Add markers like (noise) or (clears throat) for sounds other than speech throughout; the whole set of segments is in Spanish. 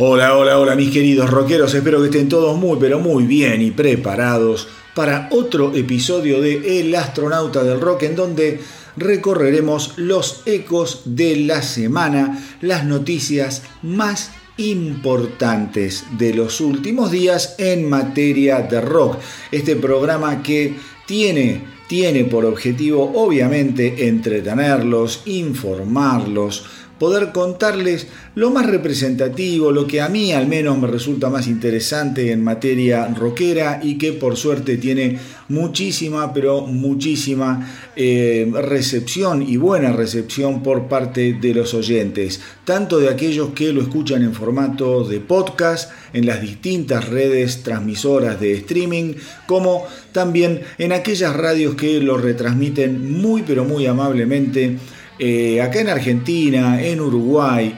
Hola, hola, hola mis queridos rockeros, espero que estén todos muy pero muy bien y preparados para otro episodio de El astronauta del rock en donde recorreremos los ecos de la semana, las noticias más importantes de los últimos días en materia de rock. Este programa que tiene, tiene por objetivo obviamente entretenerlos, informarlos, poder contarles lo más representativo, lo que a mí al menos me resulta más interesante en materia rockera y que por suerte tiene muchísima, pero muchísima eh, recepción y buena recepción por parte de los oyentes, tanto de aquellos que lo escuchan en formato de podcast en las distintas redes transmisoras de streaming, como también en aquellas radios que lo retransmiten muy, pero muy amablemente eh, acá en Argentina, en Uruguay,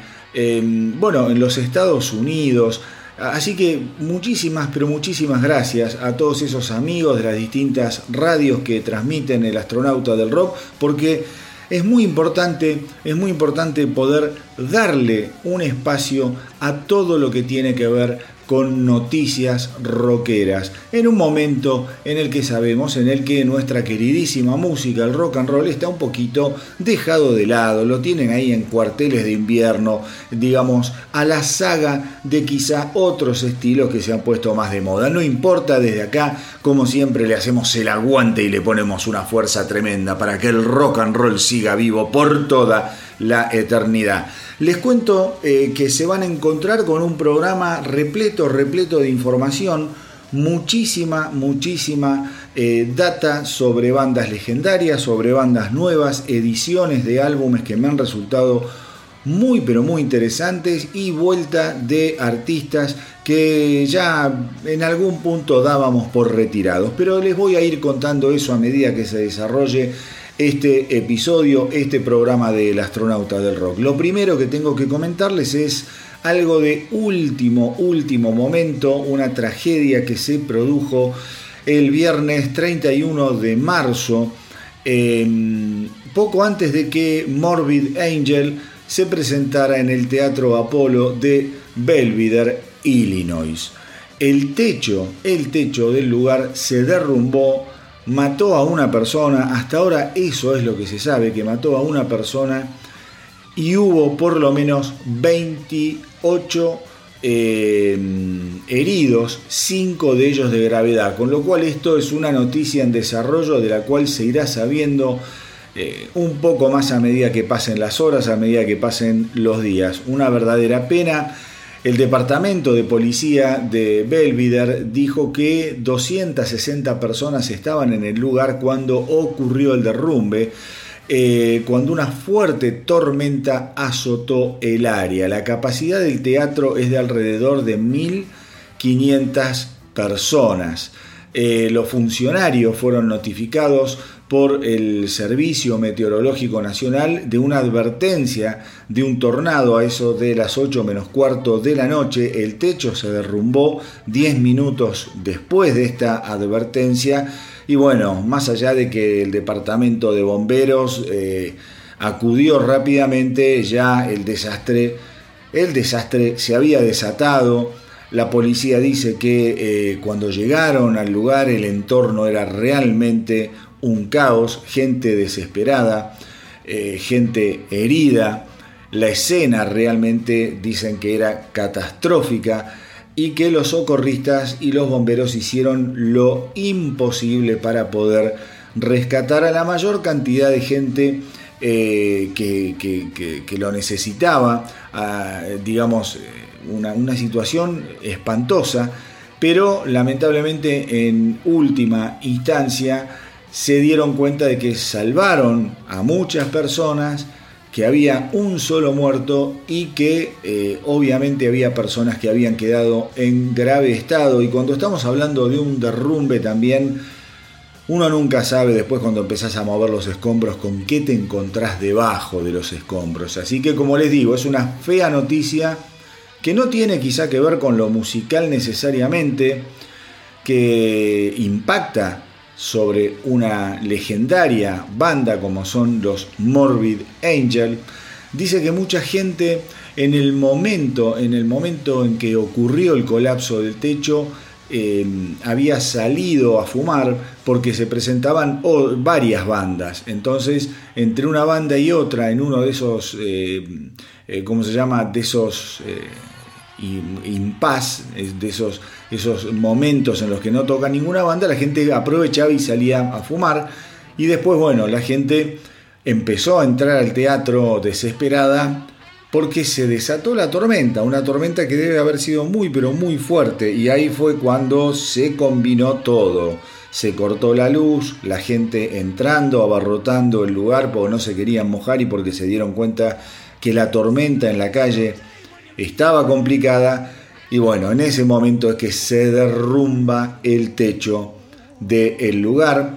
bueno, en los Estados Unidos. Así que muchísimas, pero muchísimas gracias a todos esos amigos de las distintas radios que transmiten el astronauta del rock, porque es muy importante, es muy importante poder darle un espacio a todo lo que tiene que ver con noticias rockeras, en un momento en el que sabemos, en el que nuestra queridísima música, el rock and roll, está un poquito dejado de lado, lo tienen ahí en cuarteles de invierno, digamos, a la saga de quizá otros estilos que se han puesto más de moda. No importa desde acá, como siempre le hacemos el aguante y le ponemos una fuerza tremenda para que el rock and roll siga vivo por toda la eternidad. Les cuento eh, que se van a encontrar con un programa repleto, repleto de información, muchísima, muchísima eh, data sobre bandas legendarias, sobre bandas nuevas, ediciones de álbumes que me han resultado muy pero muy interesantes y vuelta de artistas que ya en algún punto dábamos por retirados. Pero les voy a ir contando eso a medida que se desarrolle este episodio, este programa del astronauta del rock. Lo primero que tengo que comentarles es algo de último, último momento, una tragedia que se produjo el viernes 31 de marzo, em, poco antes de que Morbid Angel se presentara en el Teatro Apolo de Belvidere, Illinois. El techo, el techo del lugar se derrumbó mató a una persona, hasta ahora eso es lo que se sabe, que mató a una persona y hubo por lo menos 28 eh, heridos, 5 de ellos de gravedad, con lo cual esto es una noticia en desarrollo de la cual se irá sabiendo eh, un poco más a medida que pasen las horas, a medida que pasen los días. Una verdadera pena el departamento de policía de Belvidere dijo que 260 personas estaban en el lugar cuando ocurrió el derrumbe, eh, cuando una fuerte tormenta azotó el área. La capacidad del teatro es de alrededor de 1.500 personas. Eh, los funcionarios fueron notificados por el Servicio Meteorológico Nacional de una advertencia de un tornado a eso de las 8 menos cuarto de la noche. El techo se derrumbó 10 minutos después de esta advertencia y bueno, más allá de que el departamento de bomberos eh, acudió rápidamente, ya el desastre, el desastre se había desatado. La policía dice que eh, cuando llegaron al lugar el entorno era realmente un caos, gente desesperada, eh, gente herida. La escena realmente dicen que era catastrófica y que los socorristas y los bomberos hicieron lo imposible para poder rescatar a la mayor cantidad de gente eh, que, lo necesitaba, digamos, una, una situación espantosa, pero lamentablemente en última instancia se dieron cuenta de que salvaron a muchas personas, que había un solo muerto y que eh, obviamente había personas que habían quedado en grave estado. Y cuando estamos hablando de un derrumbe también, uno nunca sabe después cuando empezás a mover los escombros con qué te encontrás debajo de los escombros. Así que como les digo, es una fea noticia que no tiene quizá que ver con lo musical necesariamente, que impacta sobre una legendaria banda como son los Morbid Angel, dice que mucha gente en el momento, en el momento en que ocurrió el colapso del techo, eh, había salido a fumar porque se presentaban varias bandas. Entonces, entre una banda y otra, en uno de esos, eh, eh, ¿cómo se llama? De esos impas, de esos, esos momentos en los que no toca ninguna banda, la gente aprovechaba y salía a fumar. Y después, bueno, la gente empezó a entrar al teatro desesperada porque se desató la tormenta, una tormenta que debe haber sido muy pero muy fuerte y ahí fue cuando se combinó todo. Se cortó la luz, la gente entrando, abarrotando el lugar porque no se querían mojar y porque se dieron cuenta que la tormenta en la calle estaba complicada y bueno, en ese momento es que se derrumba el techo del lugar.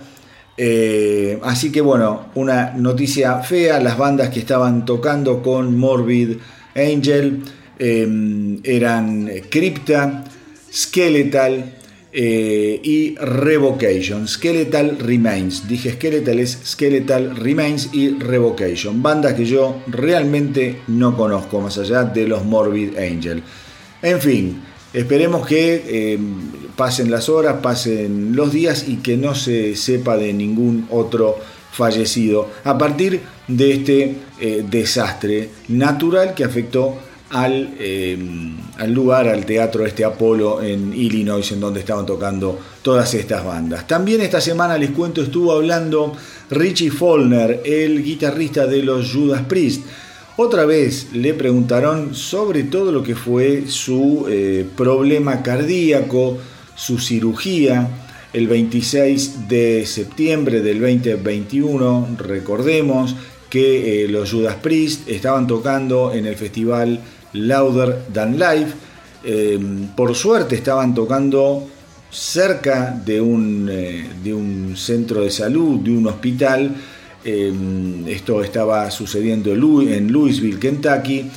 Eh, así que bueno, una noticia fea, las bandas que estaban tocando con Morbid Angel eh, eran Crypta, Skeletal eh, y Revocation. Skeletal Remains, dije Skeletal es Skeletal Remains y Revocation, bandas que yo realmente no conozco más allá de los Morbid Angel. En fin, esperemos que pasen las horas, pasen los días y que no se sepa de ningún otro fallecido a partir de este eh, desastre natural que afectó al, eh, al, lugar, al teatro este Apolo en Illinois, en donde estaban tocando todas estas bandas. También esta semana les cuento, estuvo hablando Richie Follner, el guitarrista de los Judas Priest. Otra vez le preguntaron sobre todo lo que fue su eh, problema cardíaco, su cirugía el 26 de septiembre del 2021. Recordemos que eh, los Judas Priest estaban tocando en el festival Louder Than Life. Em, por suerte estaban tocando cerca de un, eh, de un centro de salud, de un hospital. Em, esto estaba sucediendo en Louisville, Kentucky.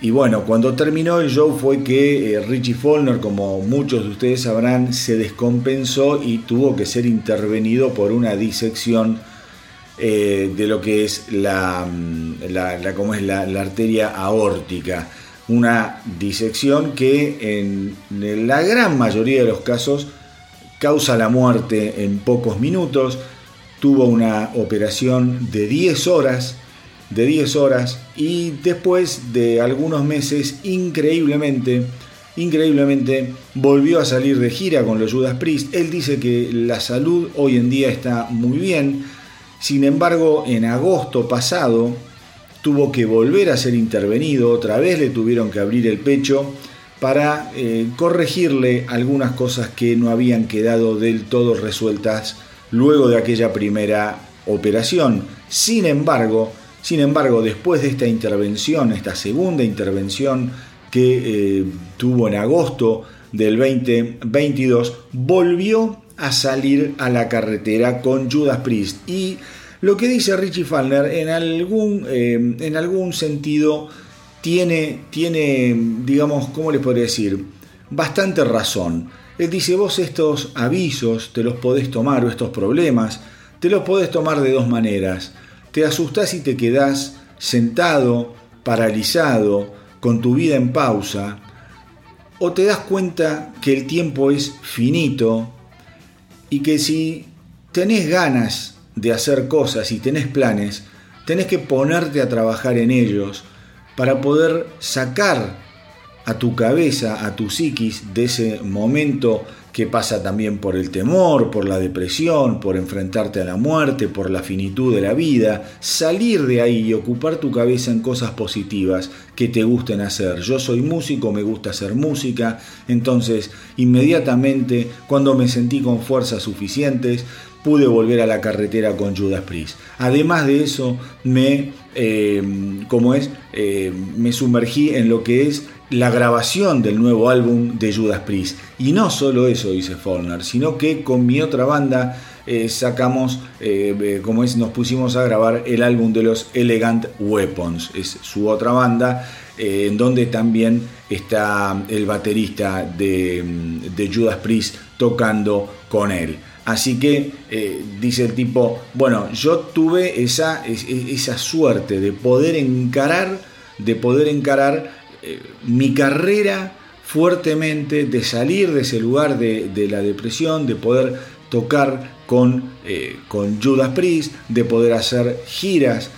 Y bueno, cuando terminó el show fue que eh, Richie Follner, como muchos de ustedes sabrán, se descompensó y tuvo que ser intervenido por una disección eh, de lo que es la, mm, la, como es la, arteria aórtica. Una disección que en la gran mayoría de los casos causa la muerte en pocos minutos. Tuvo una operación de 10 horas de 10 horas y después de algunos meses increíblemente increíblemente volvió a salir de gira con los Judas Priest. Él dice que la salud hoy en día está muy bien. Sin embargo, en agosto pasado tuvo que volver a ser intervenido, otra vez le tuvieron que abrir el pecho para eh, corregirle algunas cosas que no habían quedado del todo resueltas luego de aquella primera operación. Sin embargo, sin embargo, después de esta intervención, esta segunda intervención que eh, tuvo en agosto del 2022, volvió a salir a la carretera con Judas Priest. Y lo que dice Richie Fallner en algún, eh, en algún sentido tiene, tiene, digamos, ¿cómo les podría decir? Bastante razón. Él dice, vos estos avisos te los podés tomar, o estos problemas, te los podés tomar de dos maneras te asustás y te quedás sentado, paralizado, con tu vida en pausa, o te das cuenta que el tiempo es finito y que si tenés ganas de hacer cosas y tenés planes, tenés que ponerte a trabajar en ellos para poder sacar a tu cabeza, a tu psiquis de ese momento que pasa también por el temor, por la depresión, por enfrentarte a la muerte, por la finitud de la vida, salir de ahí y ocupar tu cabeza en cosas positivas que te gusten hacer. Yo soy músico, me gusta hacer música, entonces inmediatamente cuando me sentí con fuerzas suficientes, pude volver a la carretera con Judas Priest. Además de eso, me, eh, como es, eh, me sumergí en lo que es la grabación del nuevo álbum de Judas Priest. Y no solo eso, dice Follner, sino que con mi otra banda eh, sacamos, como es, nos pusimos a grabar el álbum de los Elegant Weapons. Es su otra banda, en donde también está el baterista de, de Judas Priest tocando con él. Así que eh, dice el tipo, bueno, yo tuve esa, esa suerte de poder encarar, de poder encarar eh, mi carrera fuertemente, de salir de ese lugar de, la depresión, de poder tocar con, eh, con Judas Priest, de poder hacer giras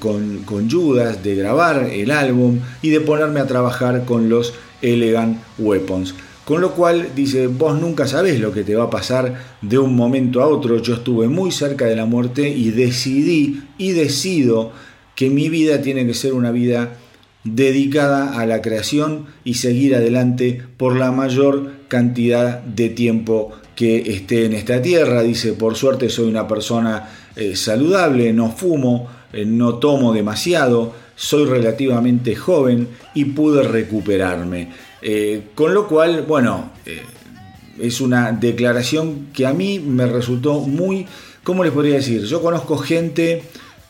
con, con Judas, de grabar el álbum y de ponerme a trabajar con los Elegant Weapons. Con lo cual dice, vos nunca sabés lo que te va a pasar de un momento a otro. Yo estuve muy cerca de la muerte y decidí y decido que mi vida tiene que ser una vida dedicada a la creación y seguir adelante por la mayor cantidad de tiempo que esté en esta tierra. Dice, por suerte soy una persona eh, saludable, no fumo, eh, no tomo demasiado, soy relativamente joven y pude recuperarme. Eh, con lo cual, bueno, eh, es una declaración que a mí me resultó muy, ¿cómo les podría decir? Yo conozco gente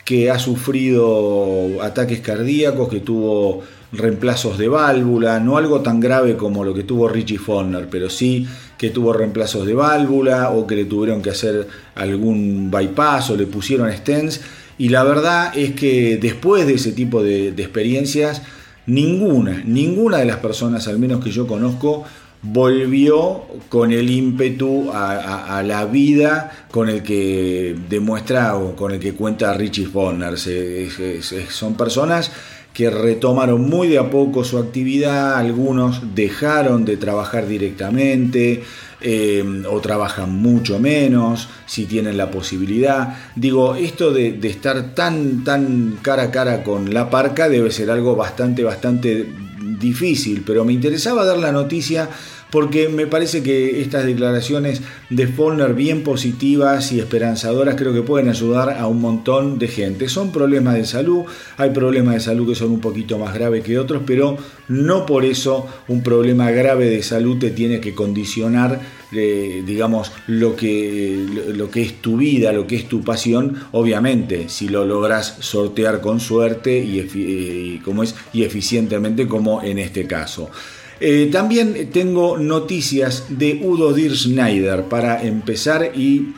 que ha sufrido ataques cardíacos, que tuvo reemplazos de válvula, no algo tan grave como lo que tuvo Richie Fonner, pero sí que tuvo reemplazos de válvula o que le tuvieron que hacer algún bypass o le pusieron stents. Y la verdad es que después de ese tipo de experiencias, Ninguna, ninguna de las personas, al menos que yo conozco, volvió con el ímpetu a, la vida con el que demuestra o con el que cuenta Richie Fonner. son personas que retomaron muy de a poco su actividad, algunos dejaron de trabajar directamente, eh, o trabajan mucho menos, si tienen la posibilidad. Digo, esto de, estar tan, tan cara a cara con la parca debe ser algo bastante, bastante difícil, pero me interesaba dar la noticia porque me parece que estas declaraciones de Follner bien positivas y esperanzadoras creo que pueden ayudar a un montón de gente. Son problemas de salud, hay problemas de salud que son un poquito más graves que otros, pero no por eso un problema grave de salud te tiene que condicionar eh, digamos, lo que, lo que es tu vida, lo que es tu pasión, obviamente, si lo logras sortear con suerte y, y, como es, y eficientemente como en este caso. Eh, también tengo noticias de Udo Dir Schneider para empezar y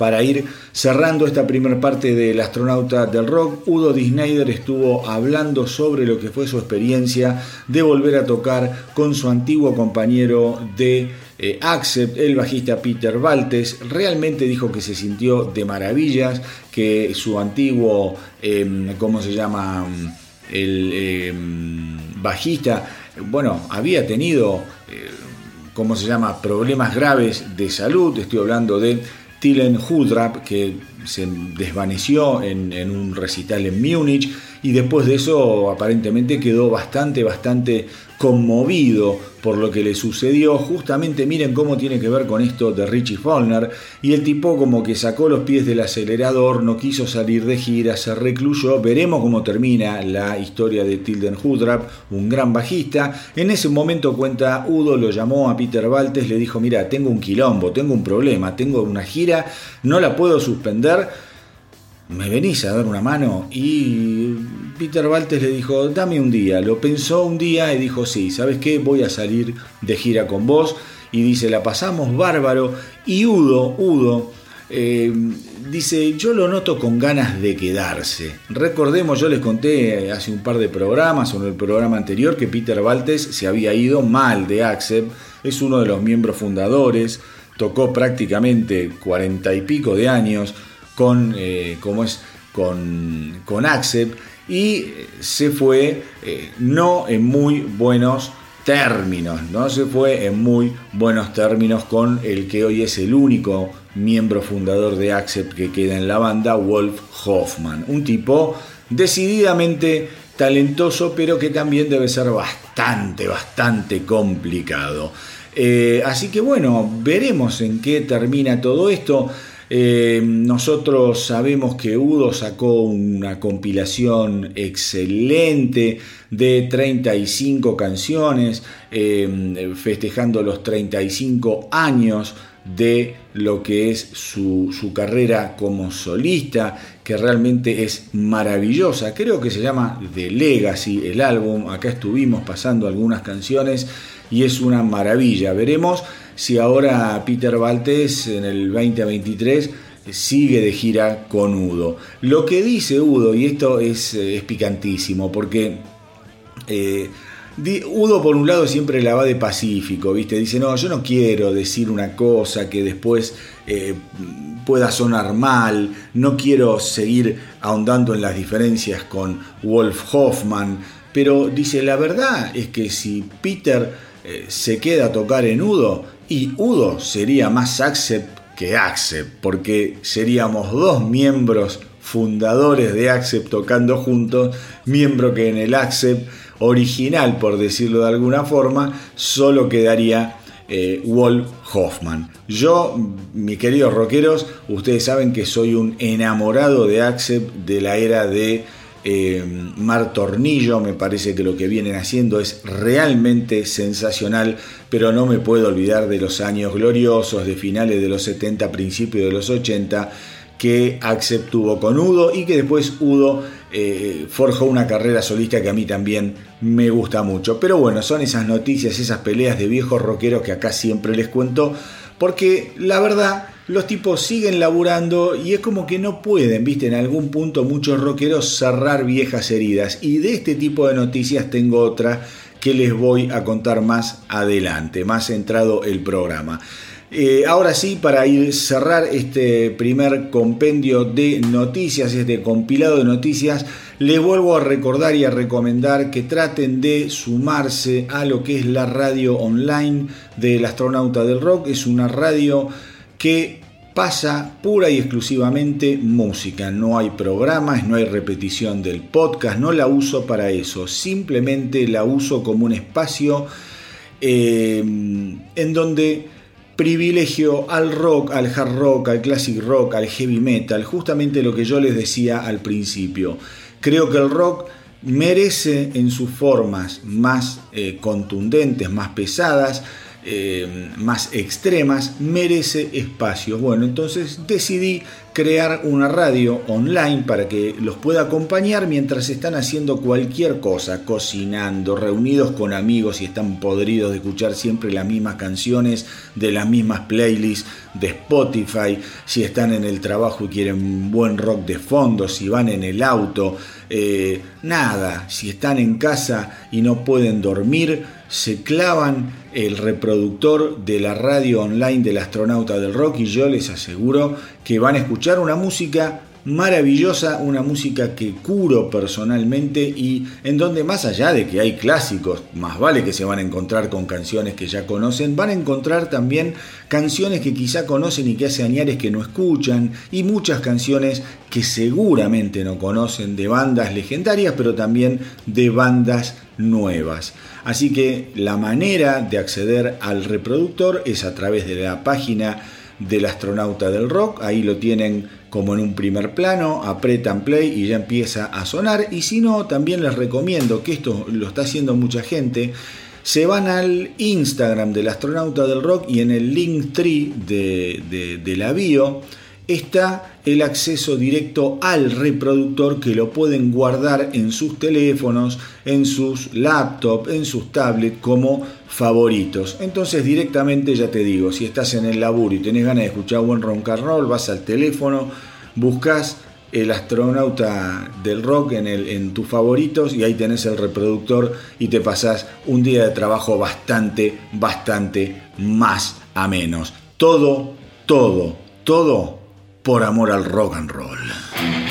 para ir cerrando esta primera parte del astronauta del rock, Udo Schneider estuvo hablando sobre lo que fue su experiencia de volver a tocar con su antiguo compañero de eh, Accept, el bajista Peter Valtes. Realmente dijo que se sintió de maravillas, que su antiguo, em, ¿cómo se llama? El em, bajista bueno, había tenido, eh, ¿cómo se llama?, problemas graves de salud. Estoy hablando de Tilen Hudrap, que se desvaneció en, en, un recital en Múnich y después de eso aparentemente quedó bastante, bastante conmovido por lo que le sucedió. Justamente miren cómo tiene que ver con esto de Richie Follner. Y el tipo como que sacó los pies del acelerador, no quiso salir de gira, se recluyó. Veremos cómo termina la historia de Tilden Hudrap, un gran bajista. En ese momento cuenta Udo, lo llamó a Peter Valtes, le dijo, mira, tengo un quilombo, tengo un problema, tengo una gira, no la puedo suspender ¿me venís a dar una mano? Y Peter Valtes le dijo, dame un día. Lo pensó un día y dijo, sí, ¿sabes qué? Voy a salir de gira con vos. Y dice, la pasamos bárbaro. Y Udo, Udo, eh, dice, yo lo noto con ganas de quedarse. Recordemos, yo les conté hace un par de programas o en el programa anterior que Peter Valtes se había ido mal de Accept. Es uno de los miembros fundadores. Tocó prácticamente cuarenta y pico de años con, eh, es, con, con Accept y se fue eh, no en muy buenos términos, no se fue en muy buenos términos con el que hoy es el único miembro fundador de Accept que queda en la banda, Wolf Hoffman, un tipo decididamente talentoso, pero que también debe ser bastante, bastante complicado. Eh, así que bueno, veremos en qué termina todo esto. Eh, nosotros sabemos que Udo sacó una compilación excelente de 35 canciones, eh, festejando los 35 años de lo que es su, su, carrera como solista, que realmente es maravillosa. Creo que se llama The Legacy el álbum. Acá estuvimos pasando algunas canciones y es una maravilla. Veremos si ahora Peter Valtés en el 2023 sigue de gira con Udo. Lo que dice Udo, y esto es, es picantísimo, porque eh, Udo por un lado siempre la va de pacífico, ¿viste? Dice, no, yo no quiero decir una cosa que después eh, pueda sonar mal, no quiero seguir ahondando en las diferencias con Wolf Hoffman, pero dice, la verdad es que si Peter eh, se queda a tocar en Udo, y Udo sería más Accept que Accept, porque seríamos dos miembros fundadores de Accept tocando juntos, miembro que en el Accept original, por decirlo de alguna forma, solo quedaría eh, Wolf Hoffman. Yo, mis queridos rockeros, ustedes saben que soy un enamorado de Accept de la era de eh, Mar Tornillo, me parece que lo que vienen haciendo es realmente sensacional, pero no me puedo olvidar de los años gloriosos de finales de los 70, principios de los 80, que Accept tuvo con Udo y que después Udo eh, forjó una carrera solista que a mí también me gusta mucho. Pero bueno, son esas noticias, esas peleas de viejos rockeros que acá siempre les cuento, porque la verdad los tipos siguen laburando y es como que no pueden, viste, en algún punto muchos rockeros cerrar viejas heridas. Y de este tipo de noticias tengo otra que les voy a contar más adelante, más centrado el programa. Eh, ahora sí, para ir cerrar este primer compendio de noticias, este compilado de noticias, les vuelvo a recordar y a recomendar que traten de sumarse a lo que es la radio online del astronauta del rock. Es una radio que pasa pura y exclusivamente música. No hay programas, no hay repetición del podcast, no la uso para eso. Simplemente la uso como un espacio eh, en donde privilegio al rock, al hard rock, al classic rock, al heavy metal, justamente lo que yo les decía al principio. Creo que el rock merece en sus formas más eh, contundentes, más pesadas, eh, más extremas merece espacio. Bueno, entonces decidí crear una radio online para que los pueda acompañar mientras están haciendo cualquier cosa, cocinando, reunidos con amigos y están podridos de escuchar siempre las mismas canciones de las mismas playlists de Spotify, si están en el trabajo y quieren buen rock de fondo, si van en el auto, eh, nada, si están en casa y no pueden dormir, se clavan el reproductor de la radio online del astronauta del rock y yo les aseguro que van a escuchar una música maravillosa, una música que curo personalmente y en donde más allá de que hay clásicos, más vale que se van a encontrar con canciones que ya conocen, van a encontrar también canciones que quizá conocen y que hace añares que no escuchan y muchas canciones que seguramente no conocen de bandas legendarias, pero también de bandas nuevas. Así que la manera de acceder al reproductor es a través de la página del astronauta del rock, ahí lo tienen como en un primer plano, apretan play y ya empieza a sonar. Y si no, también les recomiendo que esto lo está haciendo mucha gente. Se van al Instagram del astronauta del rock y en el link tree de, de la bio está el acceso directo al reproductor que lo pueden guardar en sus teléfonos, en sus laptops, en sus tablets como favoritos. Entonces directamente ya te digo, si estás en el laburo y tenés ganas de escuchar buen rock vas al teléfono, buscas el astronauta del rock en, el, en tus favoritos y ahí tenés el reproductor y te pasás un día de trabajo bastante, bastante más a menos. Todo, todo, todo por amor al rock and roll.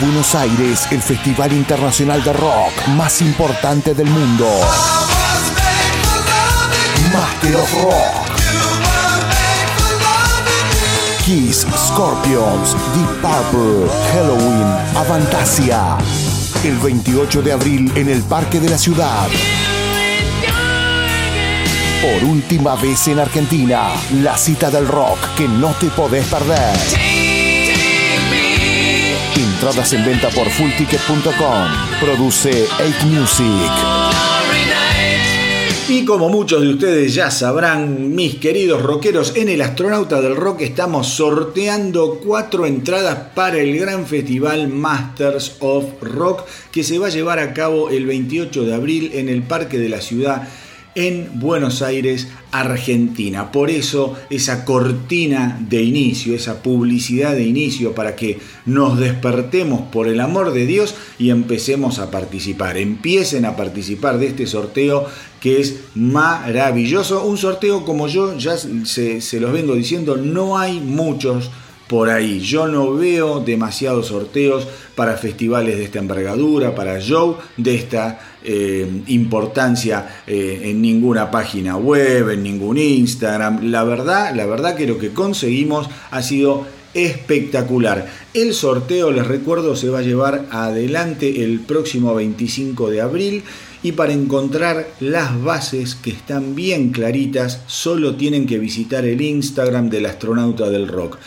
Buenos Aires el Festival Internacional de Rock más importante del mundo. Master of Rock. Kiss, Scorpions, Deep Purple, Halloween, Avantasia. El 28 de abril en el Parque de la Ciudad. Por última vez en Argentina, la cita del rock que no te podés perder. Entradas en venta por fullticket.com. Produce 8 Music. Y como muchos de ustedes ya sabrán, mis queridos rockeros, en el Astronauta del Rock estamos sorteando cuatro entradas para el gran festival Masters of Rock que se va a llevar a cabo el 28 de abril en el Parque de la Ciudad en Buenos Aires, Argentina. Por eso esa cortina de inicio, esa publicidad de inicio para que nos despertemos por el amor de Dios y empecemos a participar. Empiecen a participar de este sorteo que es maravilloso. Un sorteo como yo ya se, se los vengo diciendo, no hay muchos por ahí. Yo no veo demasiados sorteos para festivales de esta envergadura, para show de esta eh, importancia eh, en ninguna página web, en ningún Instagram. La verdad, la verdad que lo que conseguimos ha sido espectacular. El sorteo, les recuerdo, se va a llevar adelante el próximo 25 de abril y para encontrar las bases que están bien claritas, solo tienen que visitar el Instagram del astronauta del rock.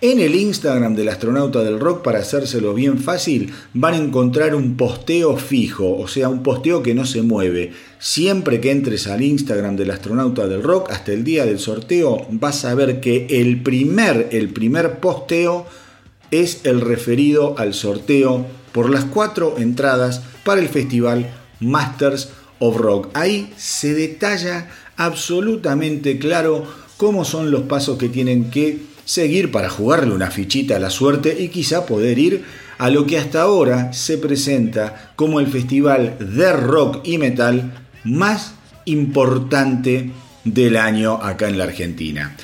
En el Instagram del astronauta del rock, para hacérselo bien fácil, van a encontrar un posteo fijo, o sea, un posteo que no se mueve. Siempre que entres al Instagram del astronauta del rock, hasta el día del sorteo, vas a ver que el primer, el primer posteo es el referido al sorteo por las cuatro entradas para el festival Masters of Rock. Ahí se detalla absolutamente claro cómo son los pasos que tienen que seguir para jugarle una fichita a la suerte y quizá poder ir a lo que hasta ahora se presenta como el festival de rock y metal más importante del año acá en la Argentina.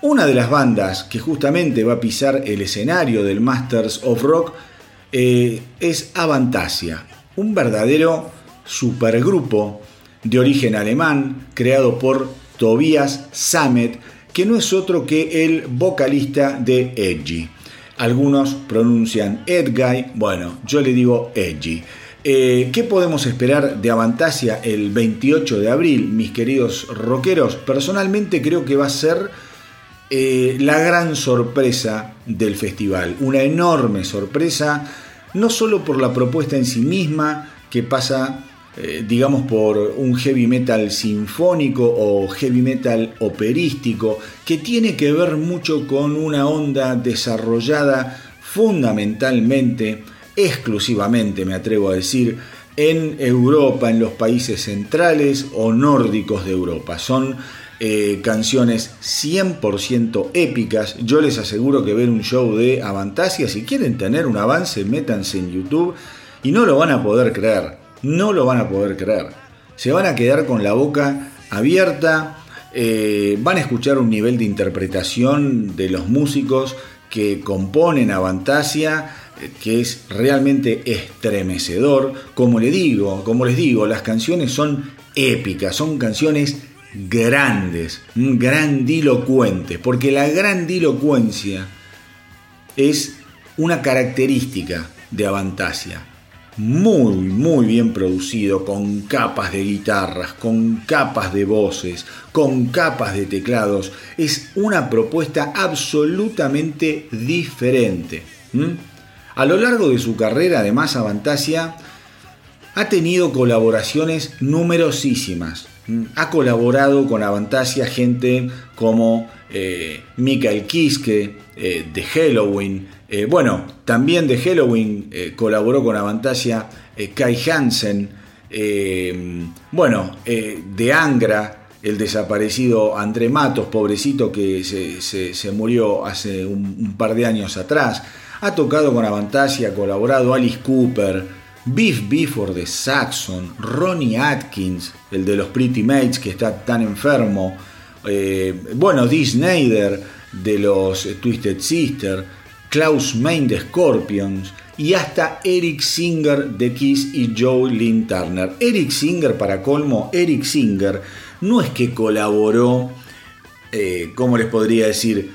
Una de las bandas que justamente va a pisar el escenario del Masters of Rock eh, es Avantasia, un verdadero supergrupo de origen alemán creado por Tobias Sammet, que no es otro que el vocalista de Edgy. Algunos pronuncian Edguy, bueno, yo le digo Edgy. Eh, ¿Qué podemos esperar de Avantasia el 28 de abril, mis queridos rockeros? Personalmente creo que va a ser eh, la gran sorpresa del festival, una enorme sorpresa, no solo por la propuesta en sí misma, que pasa eh, digamos por un heavy metal sinfónico o heavy metal operístico que tiene que ver mucho con una onda desarrollada fundamentalmente, exclusivamente me atrevo a decir, en Europa, en los países centrales o nórdicos de Europa. Son eh, canciones 100% épicas. Yo les aseguro que ver un show de Avantasia, si quieren tener un avance, métanse en YouTube y no lo van a poder creer no lo van a poder creer. Se van a quedar con la boca abierta, eh, van a escuchar un nivel de interpretación de los músicos que componen Avantasia eh, que es realmente estremecedor. Como le digo, como les digo, las canciones son épicas, son canciones grandes, grandilocuentes, porque la grandilocuencia es una característica de Avantasia muy, muy bien producido, con capas de guitarras, con capas de voces, con capas de teclados. Es una propuesta absolutamente diferente. A lo largo de su carrera, además, Avantasia ha tenido colaboraciones numerosísimas. Ha colaborado con Avantasia gente como eh, Mikael Kiske eh, de Halloween, eh, bueno, también de Halloween eh, colaboró con Avantasia eh, Kai Hansen. bueno, de Angra, el desaparecido André Matos, pobrecito que se, murió hace un, par de años atrás. Ha tocado con Avantasia, colaborado Alice Cooper, Beef Before de Saxon, Ronnie Atkins, el de los Pretty Mates que está tan enfermo. bueno, Dee Snyder de los Twisted Sister. Klaus Main de Scorpions y hasta Eric Singer de Kiss y Joe Lynn Turner. Eric Singer, para colmo, Eric Singer no es que colaboró, eh, ¿cómo les podría decir?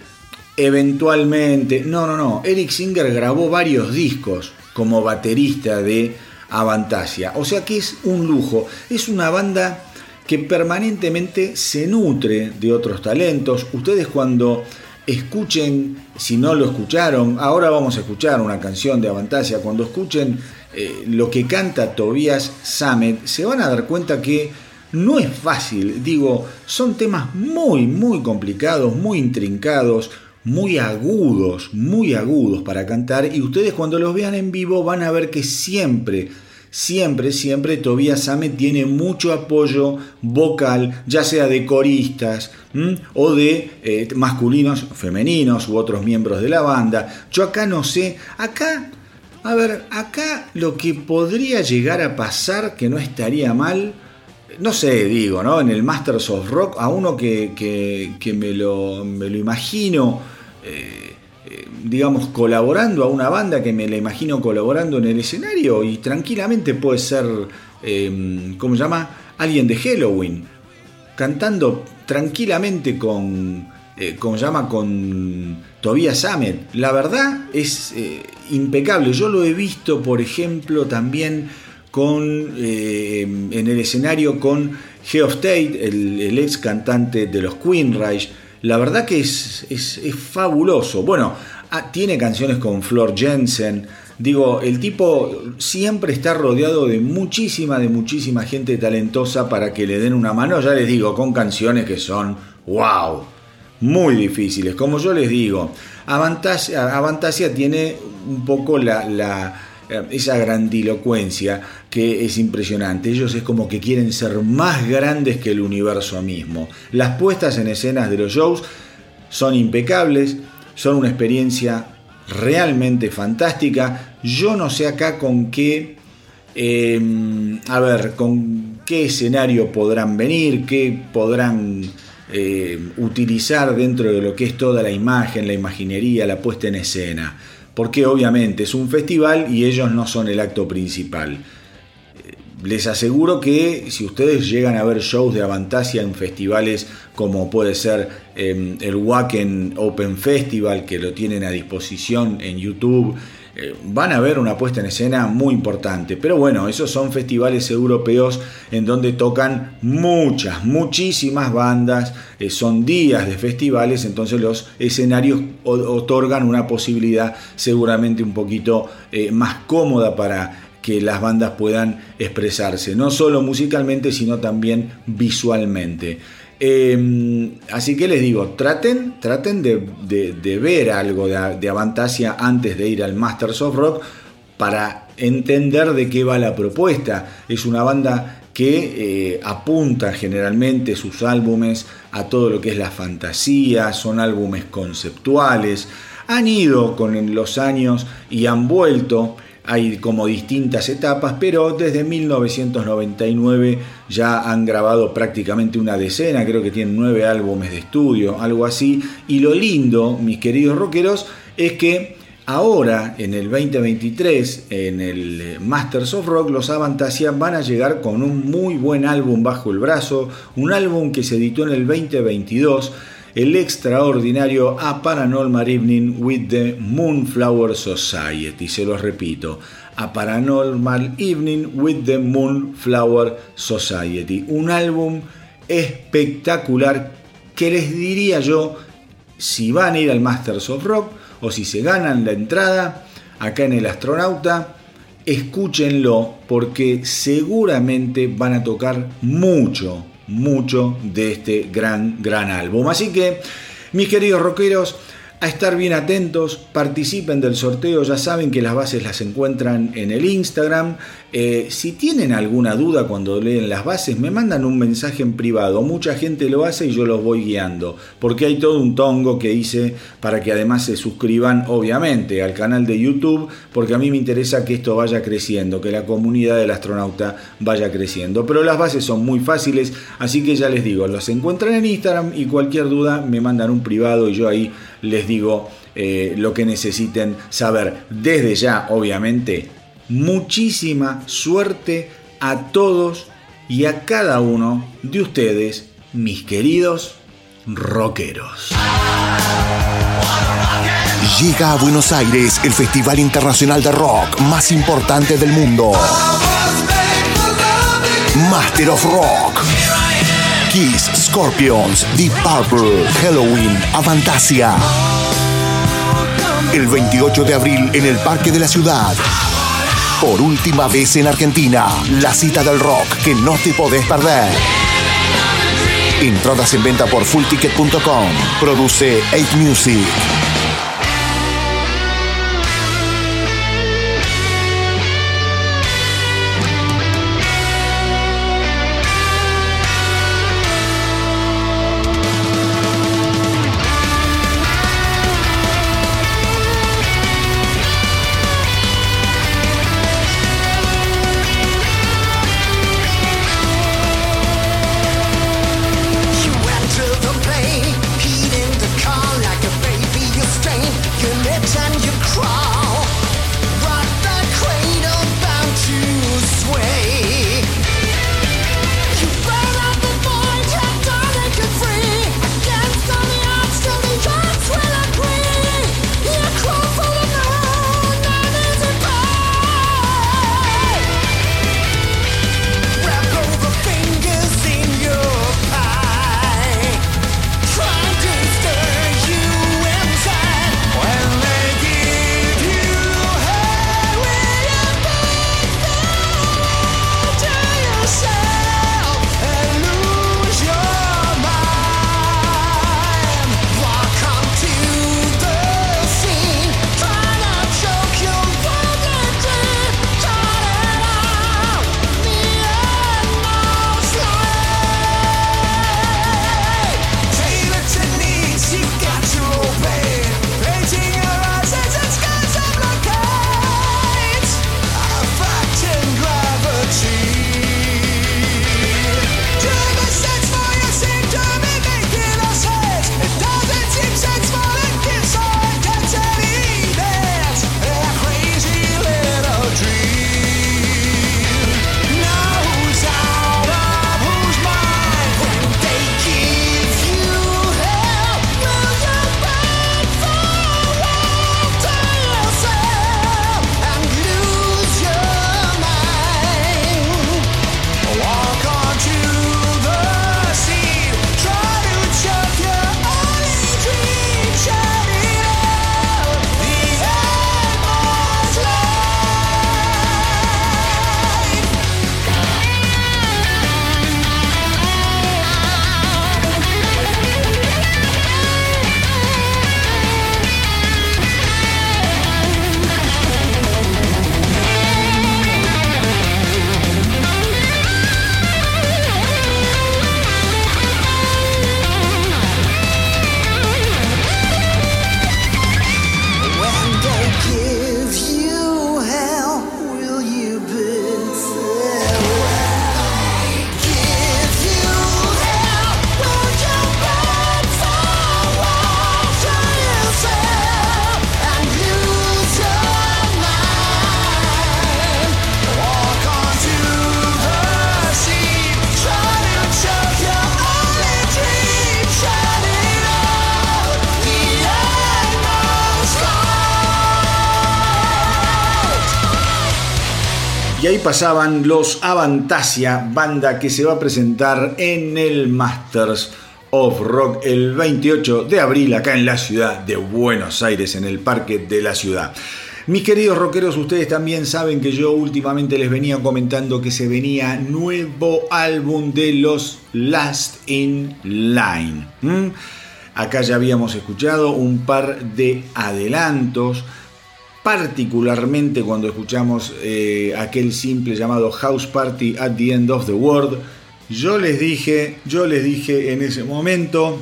Eventualmente, no, no, no. Eric Singer grabó varios discos como baterista de Avantasia. O sea que es un lujo. Es una banda que permanentemente se nutre de otros talentos. Ustedes cuando escuchen, si no lo escucharon, ahora vamos a escuchar una canción de Avantasia, cuando escuchen eh, lo que canta Tobias Samet, se van a dar cuenta que no es fácil, digo, son temas muy, muy complicados, muy intrincados, muy agudos, muy agudos para cantar. Y ustedes cuando los vean en vivo van a ver que siempre siempre, siempre Tobias Same tiene mucho apoyo vocal, ya sea de coristas o de eh, masculinos, femeninos u otros miembros de la banda. Yo acá no sé, acá, a ver, acá lo que podría llegar a pasar, que no estaría mal, no sé, digo, ¿no? En el Masters of Rock, a uno que, que, me, lo, me, lo, imagino. Eh, digamos, colaborando a una banda que me la imagino colaborando en el escenario y tranquilamente puede ser, eh, ¿cómo se llama? Alguien de Halloween, cantando tranquilamente con, eh, ¿cómo llama? Con Tobias Sammet. La verdad es eh, impecable. Yo lo he visto, por ejemplo, también con, en el escenario con Geoff Tate, el, ex cantante de los Queen Reich la verdad que es, es, fabuloso. Bueno, ah, tiene canciones con Flor Jensen. Digo, el tipo siempre está rodeado de muchísima, de muchísima gente talentosa para que le den una mano. Ya les digo, con canciones que son wow, muy difíciles. Como yo les digo, Avantasia, tiene un poco la, la eh, esa grandilocuencia que es impresionante. Ellos es como que quieren ser más grandes que el universo mismo. Las puestas en escenas de los shows son impecables, son una experiencia realmente fantástica. Yo no sé acá con qué, em, a ver, con qué escenario podrán venir, qué podrán eh, utilizar dentro de lo que es toda la imagen, la imaginería, la puesta en escena porque obviamente es un festival y ellos no son el acto principal. Les aseguro que si ustedes llegan a ver shows de Avantasia en festivales como puede ser em, el Wacken Open Festival, que lo tienen a disposición en YouTube, eh, van a ver una puesta en escena muy importante. Pero bueno, esos son festivales europeos en donde tocan muchas, muchísimas bandas, eh, son días de festivales, entonces los escenarios otorgan una posibilidad seguramente un poquito eh, más cómoda para que las bandas puedan expresarse, no solo musicalmente, sino también visualmente. Em, así que les digo, traten, traten de, ver algo de, Avantasia antes de ir al Masters of Rock para entender de qué va la propuesta. Es una banda que eh, apunta generalmente sus álbumes a todo lo que es la fantasía, son álbumes conceptuales, han ido con los años y han vuelto hay como distintas etapas, pero desde 1999 ya han grabado prácticamente una decena, creo que tienen nueve álbumes de estudio, algo así. Y lo lindo, mis queridos rockeros, es que ahora, en el 2023, en el Masters of Rock, los Avantasia van a llegar con un muy buen álbum bajo el brazo, un álbum que se editó en el 2022 el extraordinario A Paranormal Evening with the Moonflower Society. Se los repito, A Paranormal Evening with the Moonflower Society. Un álbum espectacular que les diría yo, si van a ir al Masters of Rock o si se ganan la entrada acá en el Astronauta, escúchenlo porque seguramente van a tocar mucho, mucho de este gran, gran álbum. Así que, mis queridos rockeros, a estar bien atentos, participen del sorteo, ya saben que las bases las encuentran en el Instagram. Eh, si tienen alguna duda cuando leen las bases, me mandan un mensaje en privado. Mucha gente lo hace y yo los voy guiando, porque hay todo un tongo que hice para que además se suscriban, obviamente, al canal de YouTube, porque a mí me interesa que esto vaya creciendo, que la comunidad del astronauta vaya creciendo. Pero las bases son muy fáciles, así que ya les digo, los encuentran en Instagram y cualquier duda me mandan un privado y yo ahí les digo eh, lo que necesiten saber. Desde ya, obviamente, muchísima suerte a todos y a cada uno de ustedes, mis queridos rockeros. Llega a Buenos Aires el Festival Internacional de Rock más importante del mundo. Master of Rock. Scorpions, Deep Purple, Halloween, Avantasia. El 28 de abril en el Parque de la Ciudad. Por última vez en Argentina, la cita del rock que no te podés perder. Entradas en venta por fullticket.com. Produce 8 Music. Pasaban los Avantasia, banda que se va a presentar en el Masters of Rock el 28 de abril acá en la ciudad de Buenos Aires, en el Parque de la Ciudad. Mis queridos rockeros, ustedes también saben que yo últimamente les venía comentando que se venía nuevo álbum de los Last in Line. Acá ya habíamos escuchado un par de adelantos particularmente cuando escuchamos eh, aquel simple llamado House Party at the End of the World. Yo les dije, yo les dije en ese momento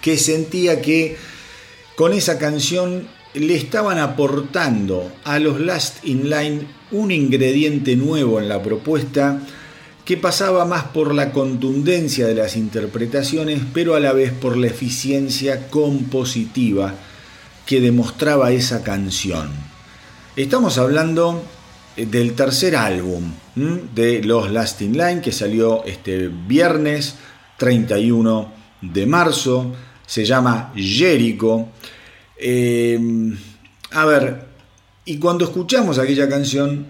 que sentía que con esa canción le estaban aportando a los Last in Line un ingrediente nuevo en la propuesta que pasaba más por la contundencia de las interpretaciones, pero a la vez por la eficiencia compositiva que demostraba esa canción. Estamos hablando eh, del tercer álbum de los Lasting Line que salió este viernes 31 de marzo. Se llama Jericho. Eh, a ver, y cuando escuchamos aquella canción,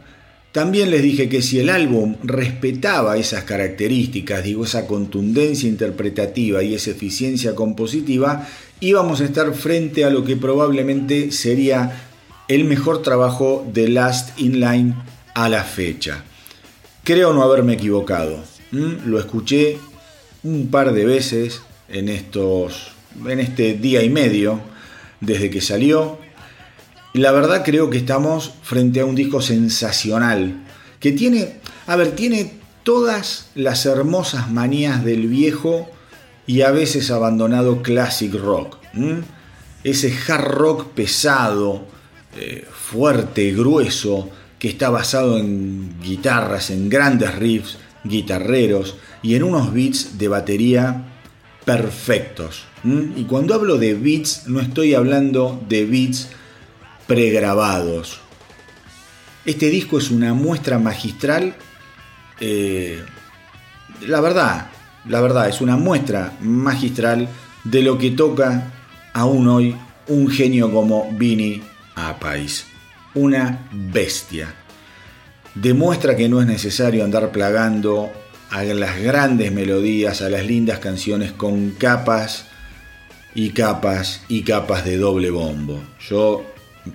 también les dije que si el álbum respetaba esas características, digo, esa contundencia interpretativa y esa eficiencia compositiva, íbamos a estar frente a lo que probablemente sería el mejor trabajo de Last in Line a la fecha. Creo no haberme equivocado. Lo escuché un par de veces en estos en este día y medio desde que salió. Y la verdad creo que estamos frente a un disco sensacional que tiene, a ver, tiene todas las hermosas manías del viejo y a veces abandonado classic rock. Ese hard rock pesado, eh, fuerte, grueso, que está basado en guitarras, en grandes riffs guitarreros y en unos beats de batería perfectos. Y cuando hablo de beats, no estoy hablando de beats pregrabados. Este disco es una muestra magistral. Eh, la verdad, la verdad, es una muestra magistral de lo que toca aún hoy un genio como Vini Apais. Una bestia. Demuestra que no es necesario andar plagando a las grandes melodías, a las lindas canciones con capas y capas y capas de doble bombo. Yo,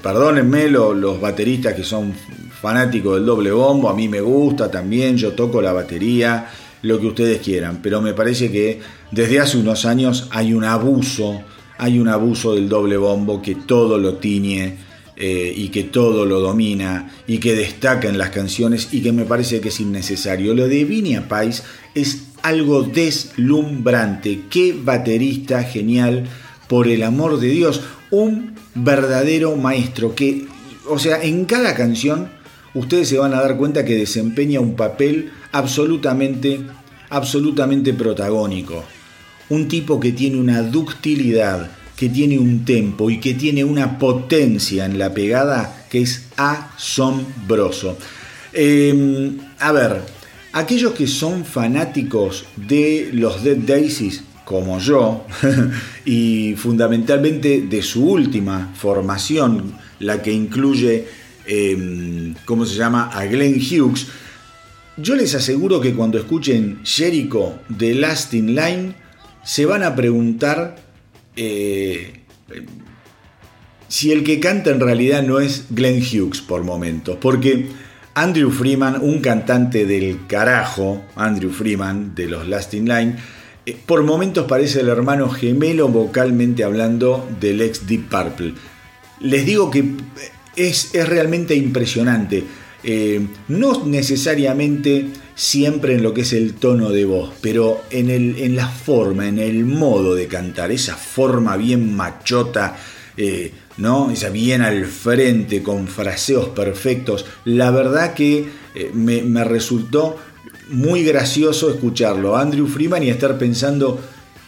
perdónenme los bateristas que son fanáticos del doble bombo, a mí me gusta también, yo toco la batería, lo que ustedes quieran, pero me parece que desde hace unos años hay un abuso, hay un abuso del doble bombo que todo lo tiñe eh, y que todo lo domina y que destaca en las canciones y que me parece que es innecesario. Lo de Vinia Pais es algo deslumbrante. Qué baterista genial, por el amor de Dios. Un verdadero maestro que, o sea, en cada canción ustedes se van a dar cuenta que desempeña un papel absolutamente, absolutamente protagónico. Un tipo que tiene una ductilidad, que tiene un tempo y que tiene una potencia en la pegada que es asombroso. Em, a ver, aquellos que son fanáticos de los Dead Daisies, como yo, (laughs) y fundamentalmente de su última formación, la que incluye, em, ¿cómo se llama?, a Glenn Hughes, yo les aseguro que cuando escuchen Jericho de Last in Line, se van a preguntar eh, si el que canta en realidad no es Glenn Hughes por momentos, porque Andrew Freeman, un cantante del carajo, Andrew Freeman de los Last in Line, eh, por momentos parece el hermano gemelo vocalmente hablando del ex Deep Purple. Les digo que es, es realmente impresionante. Eh, no necesariamente siempre en lo que es el tono de voz, pero en, el, en la forma, en el modo de cantar, esa forma bien machota, eh, ¿no? esa bien al frente, con fraseos perfectos, la verdad que eh, me, me resultó muy gracioso escucharlo, Andrew Freeman, y estar pensando,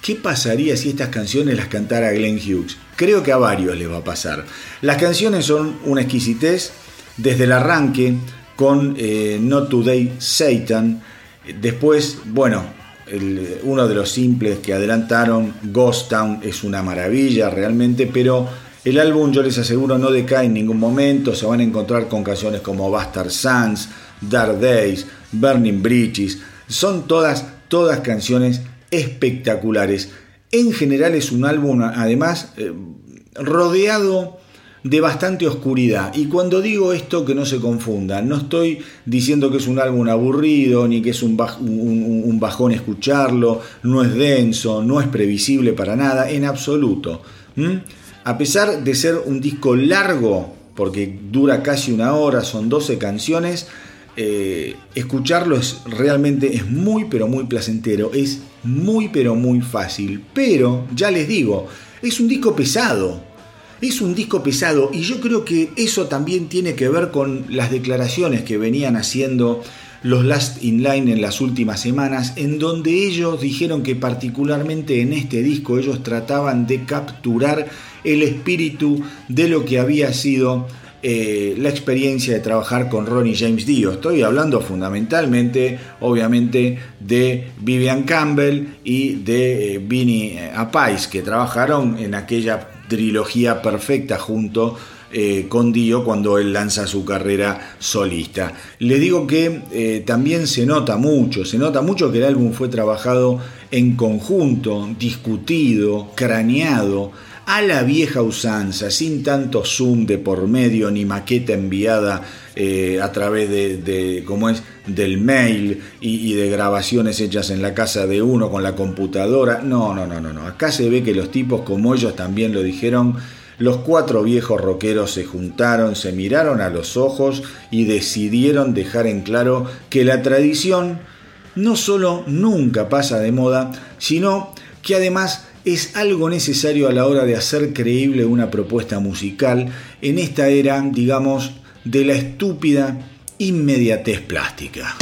¿qué pasaría si estas canciones las cantara Glenn Hughes? Creo que a varios les va a pasar. Las canciones son una exquisitez, desde el arranque con eh, Not Today Satan. Después, bueno, uno de los simples que adelantaron, Ghost Town, es una maravilla realmente, pero el álbum yo les aseguro no decae en ningún momento, se van a encontrar con canciones como Bastard Suns, Dark Days, Burning Bridges, son todas, todas canciones espectaculares. En general es un álbum además eh, rodeado de bastante oscuridad. Y cuando digo esto, que no se confunda, no estoy diciendo que es un álbum aburrido, ni que es un, bajón escucharlo, no es denso, no es previsible para nada, en absoluto. A pesar de ser un disco largo, porque dura casi una hora, son 12 canciones, eh, escucharlo es realmente es muy pero muy placentero, es muy pero muy fácil, pero ya les digo, es un disco pesado, Es un disco pesado y yo creo que eso también tiene que ver con las declaraciones que venían haciendo los Last in Line en las últimas semanas, en donde ellos dijeron que particularmente en este disco ellos trataban de capturar el espíritu de lo que había sido eh, la experiencia de trabajar con Ronnie James Dio. Estoy hablando fundamentalmente, obviamente, de Vivian Campbell y de eh, Vinnie Appice, que trabajaron en aquella trilogía perfecta junto eh, con Dio cuando él lanza su carrera solista. Le digo que también se nota mucho, se nota mucho que el álbum fue trabajado en conjunto, discutido, craneado a la vieja usanza, sin tanto zoom de por medio ni maqueta enviada eh, a través de, ¿cómo es? del mail y, de grabaciones hechas en la casa de uno con la computadora. No, no, no, no, no. Acá se ve que los tipos, como ellos también lo dijeron, los cuatro viejos rockeros se juntaron, se miraron a los ojos y decidieron dejar en claro que la tradición no solo nunca pasa de moda, sino que además es algo necesario a la hora de hacer creíble una propuesta musical en esta era, digamos, de la estúpida inmediatez plástica.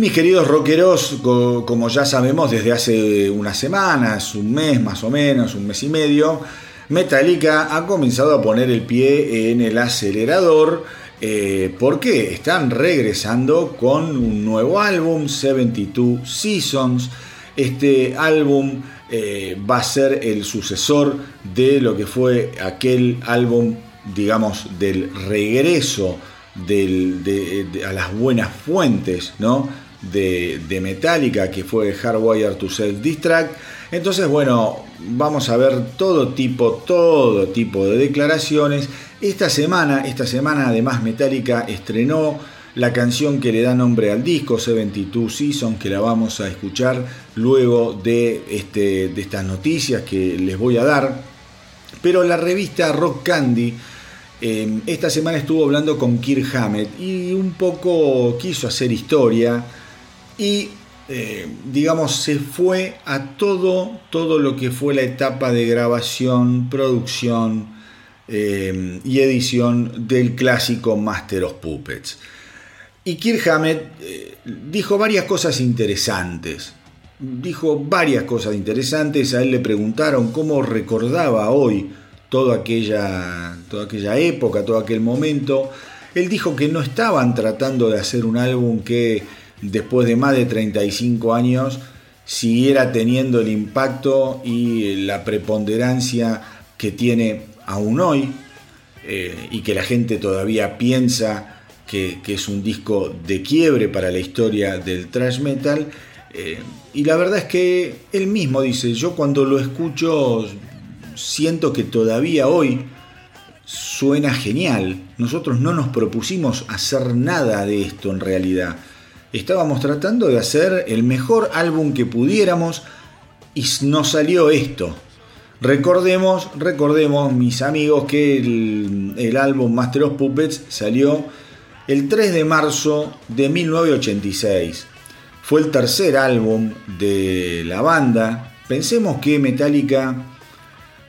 Mis queridos rockeros, como ya sabemos desde hace unas semanas, un mes más o menos, un mes y medio, Metallica ha comenzado a poner el pie en el acelerador eh, porque están regresando con un nuevo álbum, 72 Seasons. Este álbum eh, va a ser el sucesor de lo que fue aquel álbum, digamos, del regreso a las buenas fuentes, ¿no? De, Metallica, que fue Hardwire to Self Distract. Entonces, bueno, vamos a ver todo tipo, todo tipo de declaraciones. Esta semana, esta semana además Metallica estrenó la canción que le da nombre al disco, 72 Seasons, que la vamos a escuchar luego de, este, de estas noticias que les voy a dar. Pero la revista Rock Candy Em, esta semana estuvo hablando con Kirk Hammett y un poco quiso hacer historia y eh, digamos se fue a todo, todo lo que fue la etapa de grabación, producción em, y edición del clásico Master of Puppets. Y Kirk Hammett eh, dijo varias cosas interesantes. Dijo varias cosas interesantes. A él le preguntaron cómo recordaba hoy toda aquella, toda aquella época, todo aquel momento. Él dijo que no estaban tratando de hacer un álbum que después de más de 35 años siguiera teniendo el impacto y la preponderancia que tiene aún hoy eh, y que la gente todavía piensa que, es un disco de quiebre para la historia del thrash metal. Eh, y la verdad es que él mismo dice, yo cuando lo escucho siento que todavía hoy suena genial. Nosotros no nos propusimos hacer nada de esto en realidad. Estábamos tratando de hacer el mejor álbum que pudiéramos y nos salió esto. Recordemos, recordemos mis amigos que el, el álbum Master of Puppets salió el 3 de marzo de 1986. Fue el tercer álbum de la banda. Pensemos que Metallica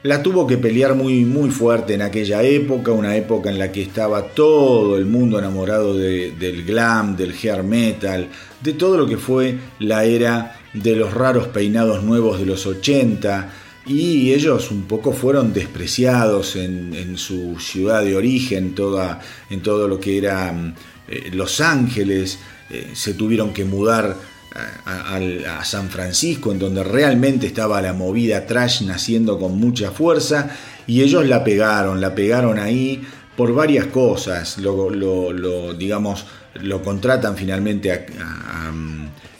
la tuvo que pelear muy, muy fuerte en aquella época, una época en la que estaba todo el mundo enamorado del glam, del hair metal, de todo lo que fue la era de los raros peinados nuevos de los 80, y ellos un poco fueron despreciados en, su ciudad de origen, toda, en todo lo que era eh, Los Ángeles, eh, se tuvieron que mudar a, San Francisco, en donde realmente estaba la movida trash naciendo con mucha fuerza, y ellos la pegaron, la pegaron ahí por varias cosas. Lo, digamos, lo contratan finalmente a,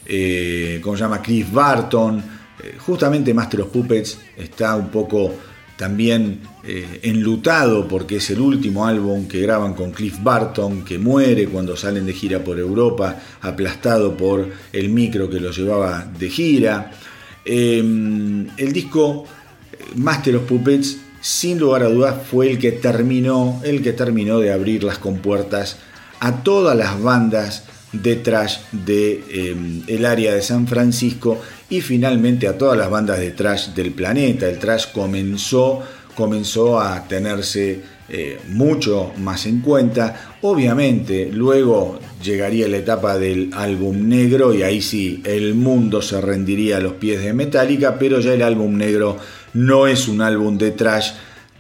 eh, ¿cómo se llama? Chris Barton. Eh, justamente Master of Puppets está un poco también eh, enlutado porque es el último álbum que graban con Cliff Barton, que muere cuando salen de gira por Europa, aplastado por el micro que lo llevaba de gira. Em, el disco eh, Master of Puppets, sin lugar a dudas, fue el que terminó, el que terminó de abrir las compuertas a todas las bandas de trash de em, el área de San Francisco y finalmente a todas las bandas de trash del planeta. El trash comenzó, comenzó a tenerse eh, mucho más en cuenta. Obviamente luego llegaría la etapa del álbum negro y ahí sí el mundo se rendiría a los pies de Metallica, pero ya el álbum negro no es un álbum de trash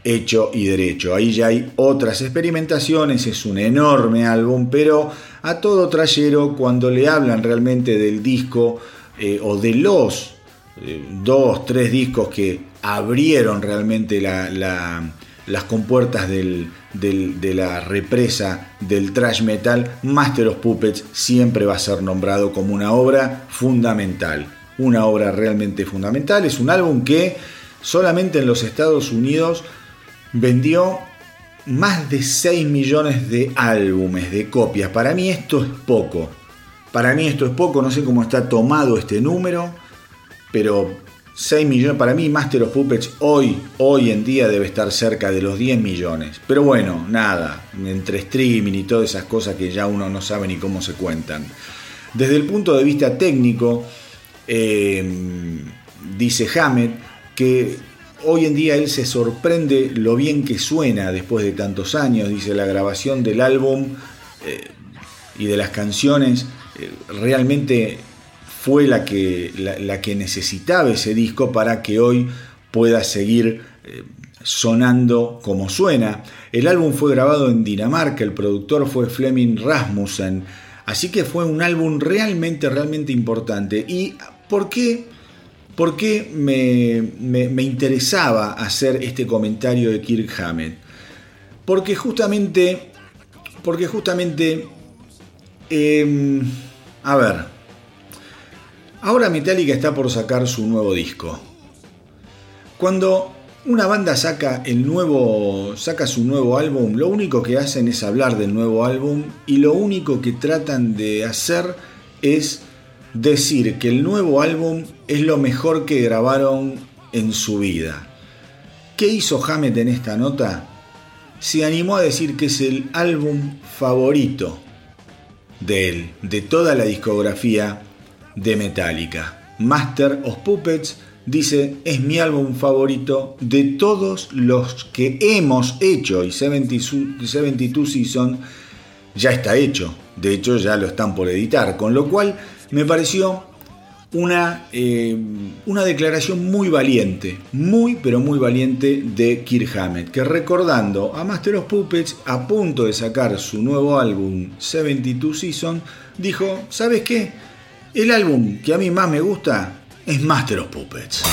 hecho y derecho. Ahí ya hay otras experimentaciones, es un enorme álbum, pero a todo trayero cuando le hablan realmente del disco eh, o de los eh, dos, tres discos que abrieron realmente las compuertas de la represa del trash metal, Master of Puppets siempre va a ser nombrado como una obra fundamental. Una obra realmente fundamental. Es un álbum que solamente en los Estados Unidos vendió más de 6 millones de álbumes, de copias. Para mí esto es poco. Para mí esto es poco, no sé cómo está tomado este número, pero 6 millones, para mí Master of Puppets hoy, hoy en día debe estar cerca de los 10 millones. Pero bueno, nada, entre streaming y todas esas cosas que ya uno no sabe ni cómo se cuentan. Desde el punto de vista técnico, eh, dice Hammett que Hoy en día él se sorprende lo bien que suena después de tantos años, dice la grabación del álbum eh, y de las canciones realmente fue la que, la, que necesitaba ese disco para que hoy pueda seguir eh, sonando como suena. El álbum fue grabado en Dinamarca, el productor fue Fleming Rasmussen, así que fue un álbum realmente, realmente importante. ¿Y por qué, por qué me, interesaba hacer este comentario de Kirk Hammett? Porque justamente, porque justamente, em, a ver, Ahora Metallica está por sacar su nuevo disco. Cuando una banda saca el nuevo saca su nuevo álbum, lo único que hacen es hablar del nuevo álbum y lo único que tratan de hacer es decir que el nuevo álbum es lo mejor que grabaron en su vida. ¿Qué hizo Hammett en esta nota? Se animó a decir que es el álbum favorito de él, de toda la discografía de Metallica. Master of Puppets dice, es mi álbum favorito de todos los que hemos hecho y 72 Season ya está hecho. De hecho ya lo están por editar. Con lo cual me pareció una, eh, una declaración muy valiente, muy pero muy valiente de Kirk Hammett, que recordando a Master of Puppets a punto de sacar su nuevo álbum 72 Season, dijo, ¿sabes qué? El álbum que a mí más me gusta es Master of Puppets.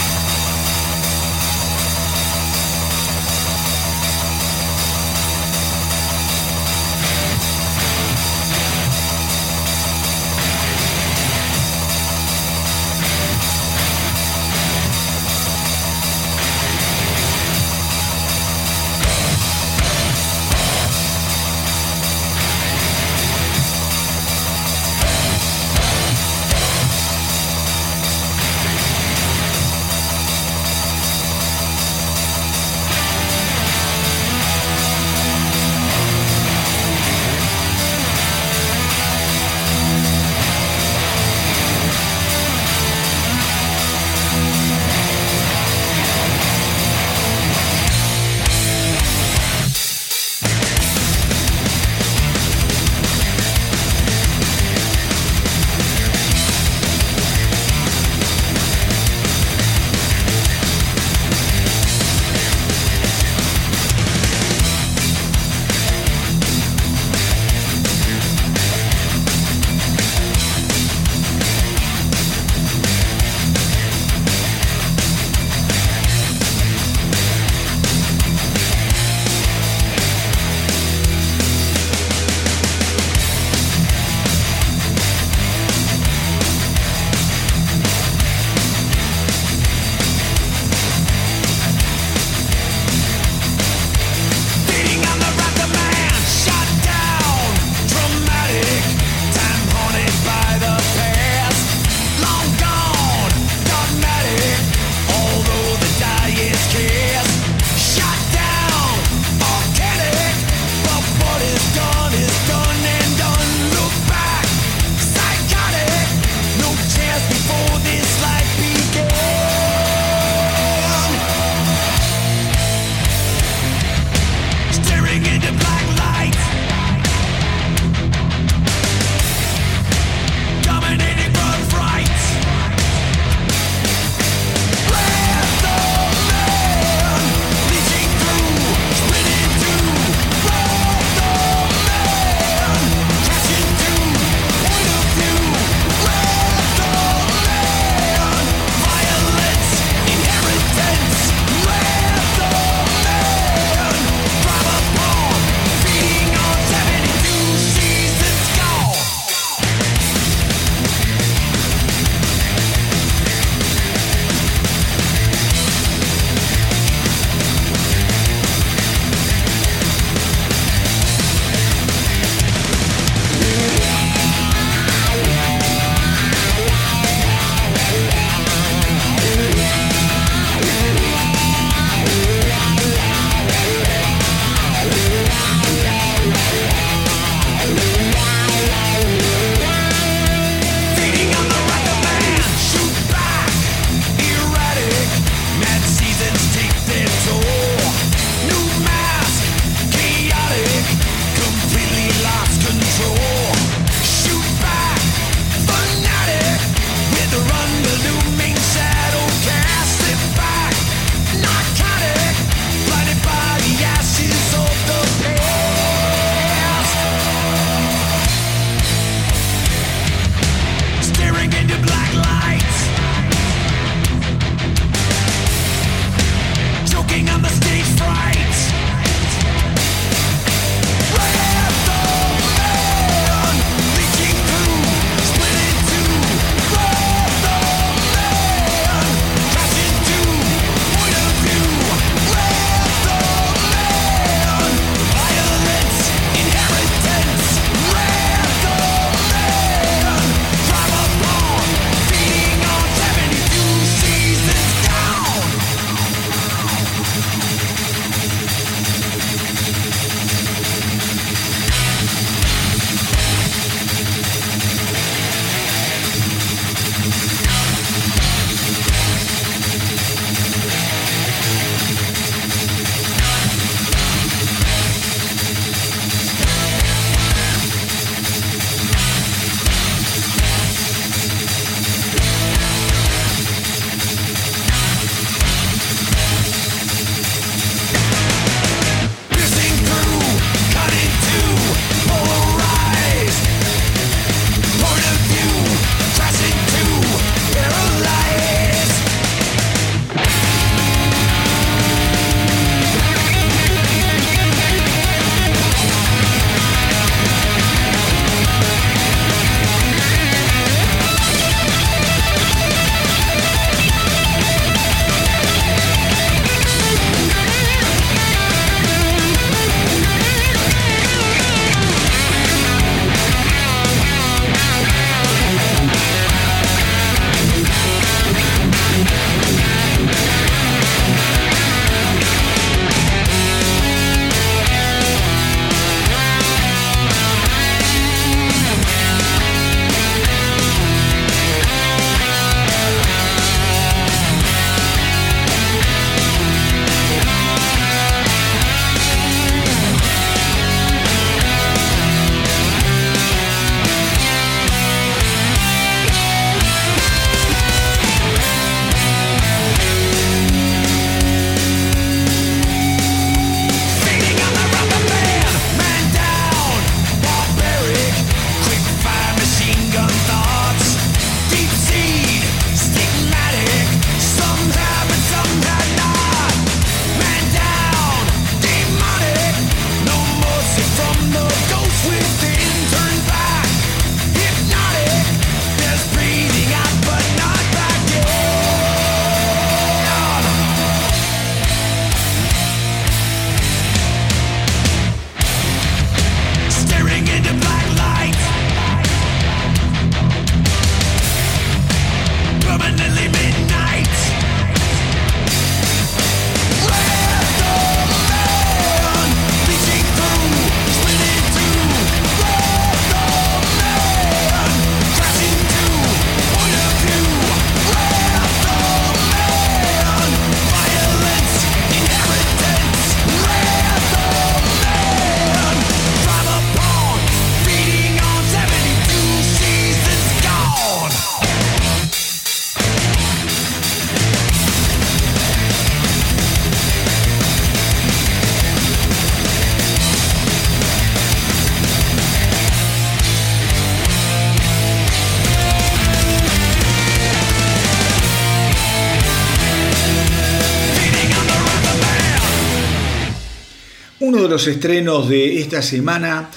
Los estrenos de esta semana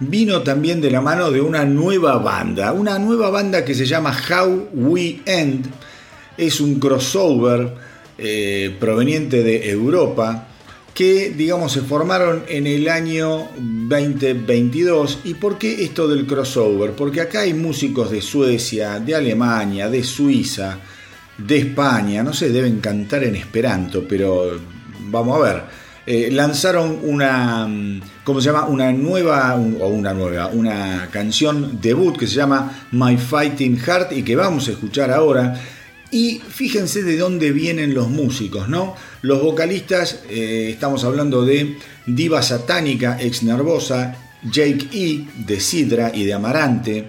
vino también de la mano de una nueva banda, una nueva banda que se llama How We End. Es un crossover eh, proveniente de Europa que, digamos, se formaron en el año 2022. ¿Y por qué esto del crossover? Porque acá hay músicos de Suecia, de Alemania, de Suiza, de España, no sé, deben cantar en esperanto, pero vamos a ver. Eh, lanzaron una, ¿cómo se llama? Una nueva, o una nueva, una canción debut que se llama My Fighting Heart y que vamos a escuchar ahora. Y fíjense de dónde vienen los músicos, ¿no? Los vocalistas, eh, estamos hablando de Diva Satánica, ex Nervosa, Jake E. de Sidra y de Amarante.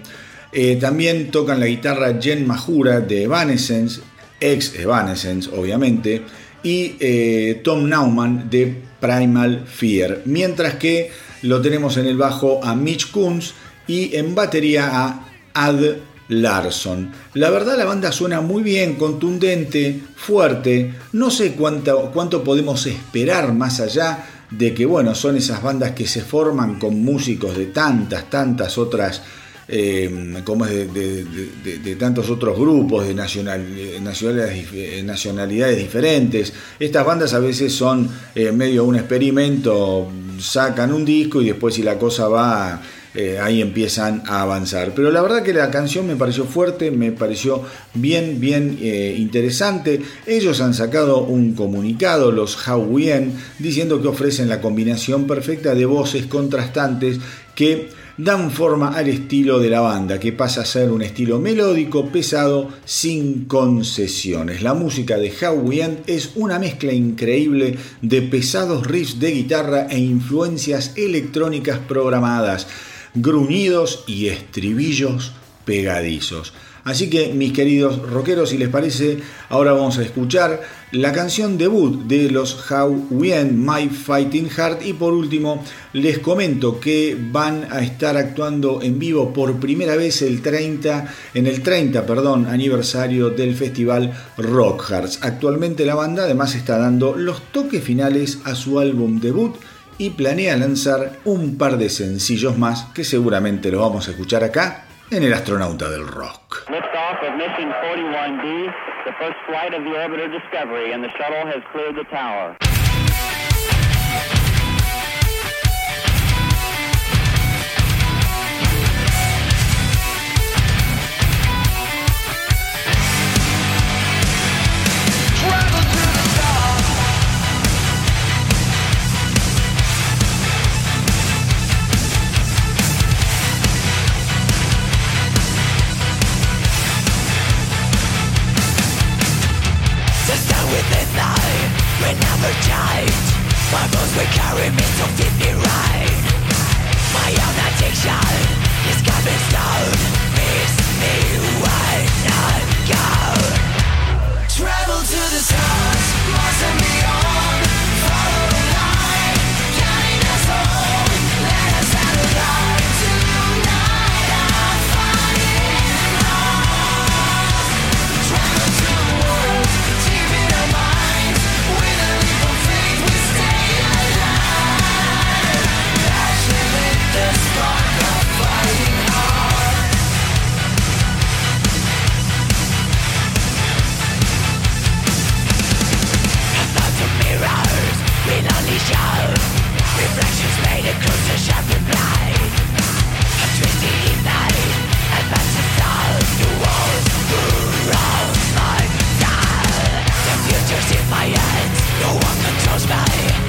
Eh, también tocan la guitarra Jen Majura de Evanescence, ex Evanescence, obviamente y eh, Tom Nauman de Primal Fear. Mientras que lo tenemos en el bajo a Mitch Kunz y en batería a Ad Larson. La verdad la banda suena muy bien, contundente, fuerte. No sé cuánto, cuánto podemos esperar más allá de que, bueno, son esas bandas que se forman con músicos de tantas, tantas otras eh, como es de, tantos otros grupos de nacionalidades, nacionalidades diferentes. Estas bandas a veces son eh, medio un experimento, sacan un disco y después si la cosa va... Eh, ahí empiezan a avanzar. Pero la verdad que la canción me pareció fuerte, me pareció bien, bien interesante. Ellos han sacado un comunicado, los Hawaiian, diciendo que ofrecen la combinación perfecta de voces contrastantes que dan forma al estilo de la banda, que pasa a ser un estilo melódico, pesado, sin concesiones. La música de Howie End es una mezcla increíble de pesados riffs de guitarra e influencias electrónicas programadas, gruñidos y estribillos pegadizos. Así que mis queridos rockeros, si les parece, ahora vamos a escuchar la canción debut de los How We End My Fighting Heart y por último les comento que van a estar actuando en vivo por primera vez el 30 en el 30, perdón, aniversario del festival Rock Hearts. Actualmente la banda además está dando los toques finales a su álbum debut y planea lanzar un par de sencillos más que seguramente los vamos a escuchar acá en El astronauta del rock. Mission 41B, the first flight of the orbiter Discovery, and the shuttle has cleared the tower. Never changed My bones will carry me to fit me right. My own addiction is coming stone Fix me when I go. Travel to the stars, and beyond Reflections made a closer sharp reply A twisted A The walls my The future's in my hands. No one controls me.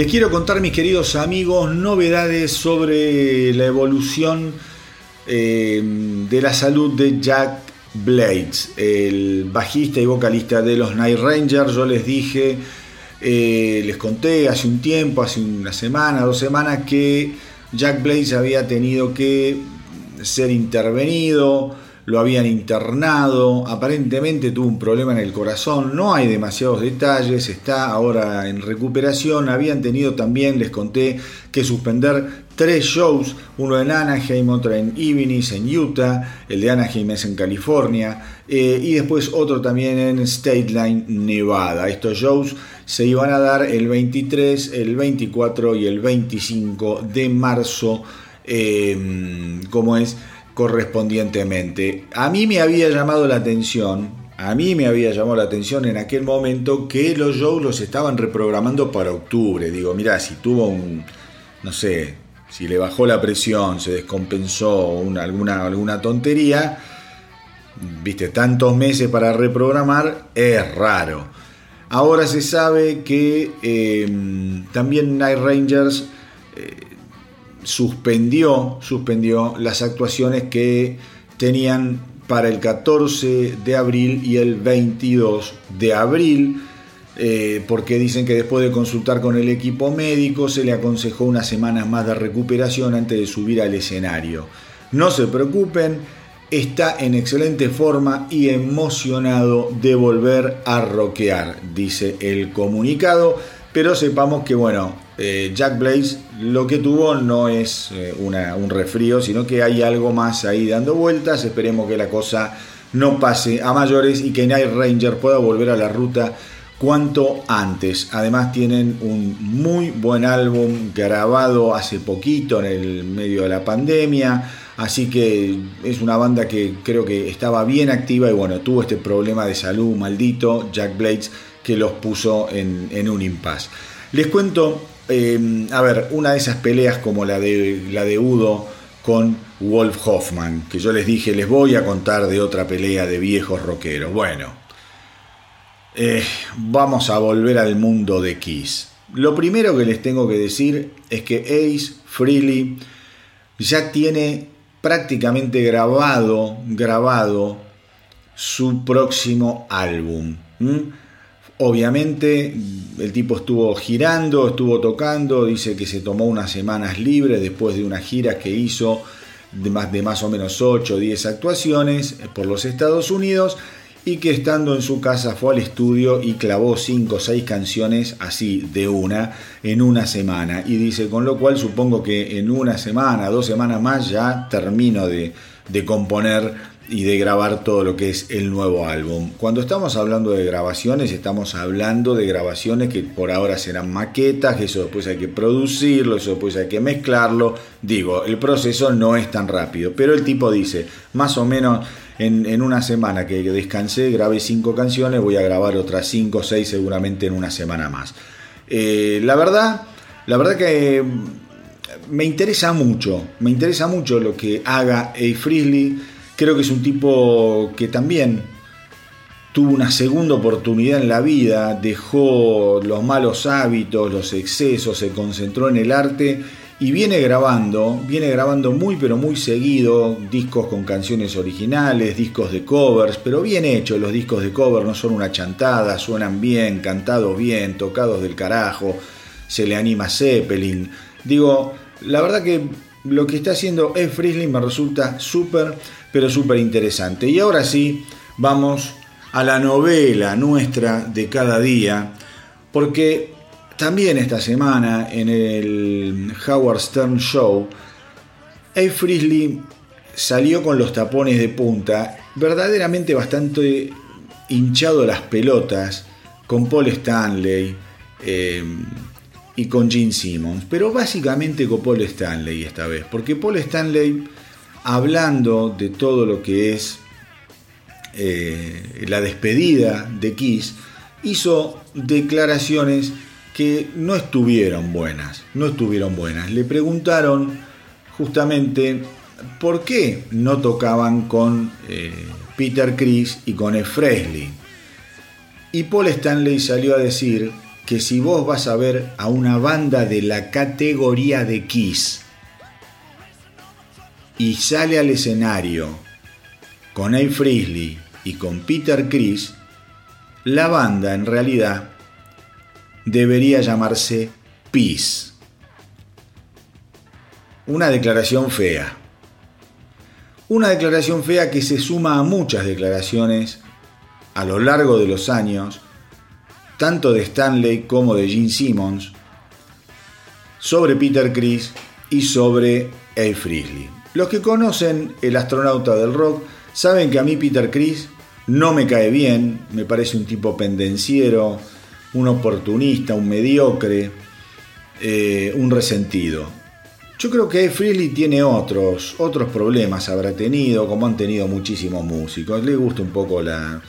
Les quiero contar, mis queridos amigos, novedades sobre la evolución eh, de la salud de Jack Blades, el bajista y vocalista de los Night Rangers. Yo les dije, eh, les conté hace un tiempo, hace una semana, dos semanas, que Jack Blades había tenido que ser intervenido lo habían internado, aparentemente tuvo un problema en el corazón, no hay demasiados detalles, está ahora en recuperación, habían tenido también, les conté, que suspender tres shows, uno en Anaheim, otro en Evening, en Utah, el de Anaheim es en California, eh, y después otro también en State Line, Nevada. Estos shows se iban a dar el 23, el 24 y el 25 de marzo, eh, como es correspondientemente. A mí me había llamado la atención, a mí me había llamado la atención en aquel momento que los shows los estaban reprogramando para octubre. Digo, mira, si tuvo un, no sé, si le bajó la presión, se descompensó alguna, alguna tontería, viste, tantos meses para reprogramar, es raro. Ahora se sabe que eh, también Night Rangers eh, suspendió, suspendió las actuaciones que tenían para el 14 de abril y el 22 de abril, eh, porque dicen que después de consultar con el equipo médico se le aconsejó unas semanas más de recuperación antes de subir al escenario. No se preocupen, está en excelente forma y emocionado de volver a rockear, dice el comunicado, pero sepamos que bueno, eh, Jack Blaze lo que tuvo no es eh, un resfrío, sino que hay algo más ahí dando vueltas. Esperemos que la cosa no pase a mayores y que Night Ranger pueda volver a la ruta cuanto antes. Además tienen un muy buen álbum grabado hace poquito en el medio de la pandemia. Así que es una banda que creo que estaba bien activa y bueno, tuvo este problema de salud maldito, Jack Blades, que los puso en, un impasse. Les cuento Em, a ver, una de esas peleas como la de, la de Udo con Wolf Hoffman, que yo les dije, les voy a contar de otra pelea de viejos rockeros. Bueno, eh, vamos a volver al mundo de Kiss. Lo primero que les tengo que decir es que Ace Freely ya tiene prácticamente grabado, grabado su próximo álbum. Obviamente el tipo estuvo girando, estuvo tocando, dice que se tomó unas semanas libres después de una gira que hizo de más, de más o menos 8 o 10 actuaciones por los Estados Unidos y que estando en su casa fue al estudio y clavó 5 o 6 canciones así de una en una semana. Y dice, con lo cual supongo que en una semana, dos semanas más ya termino de, de componer y de grabar todo lo que es el nuevo álbum. Cuando estamos hablando de grabaciones, estamos hablando de grabaciones que por ahora serán maquetas, eso después hay que producirlo, eso después hay que mezclarlo. Digo, el proceso no es tan rápido, pero el tipo dice, más o menos en, una semana que descansé, grabé cinco canciones, voy a grabar otras cinco o seis seguramente en una semana más. Eh, la verdad, la verdad que me interesa mucho, me interesa mucho lo que haga A. Frizzly Creo que es un tipo que también tuvo una segunda oportunidad en la vida, dejó los malos hábitos, los excesos, se concentró en el arte y viene grabando, viene grabando muy pero muy seguido discos con canciones originales, discos de covers, pero bien hechos los discos de cover, no son una chantada, suenan bien, cantados bien, tocados del carajo, se le anima Zeppelin. Digo, la verdad que lo que está haciendo Ed Frizzly me resulta súper pero súper interesante. Y ahora sí, vamos a la novela nuestra de cada día, porque también esta semana en el Howard Stern Show, A. Frizzly salió con los tapones de punta, verdaderamente bastante hinchado las pelotas, con Paul Stanley eh, y con Gene Simmons, pero básicamente con Paul Stanley esta vez, porque Paul Stanley hablando de todo lo que es eh, la despedida de Kiss, hizo declaraciones que no estuvieron buenas, no estuvieron buenas. Le preguntaron justamente por qué no tocaban con eh, Peter Chris y con Ed Fresley. Y Paul Stanley salió a decir que si vos vas a ver a una banda de la categoría de Kiss y sale al escenario con A. Frizzly y con Peter Chris, la banda en realidad debería llamarse Peace. Una declaración fea. Una declaración fea que se suma a muchas declaraciones a lo largo de los años, tanto de Stanley como de Gene Simmons, sobre Peter Chris y sobre A. Frizzly. Los que conocen El astronauta del rock saben que a mí Peter Chris no me cae bien, me parece un tipo pendenciero, un oportunista, un mediocre, eh, un resentido. Yo creo que Freely tiene otros, otros problemas, habrá tenido, como han tenido muchísimos músicos. Le gusta un poco la,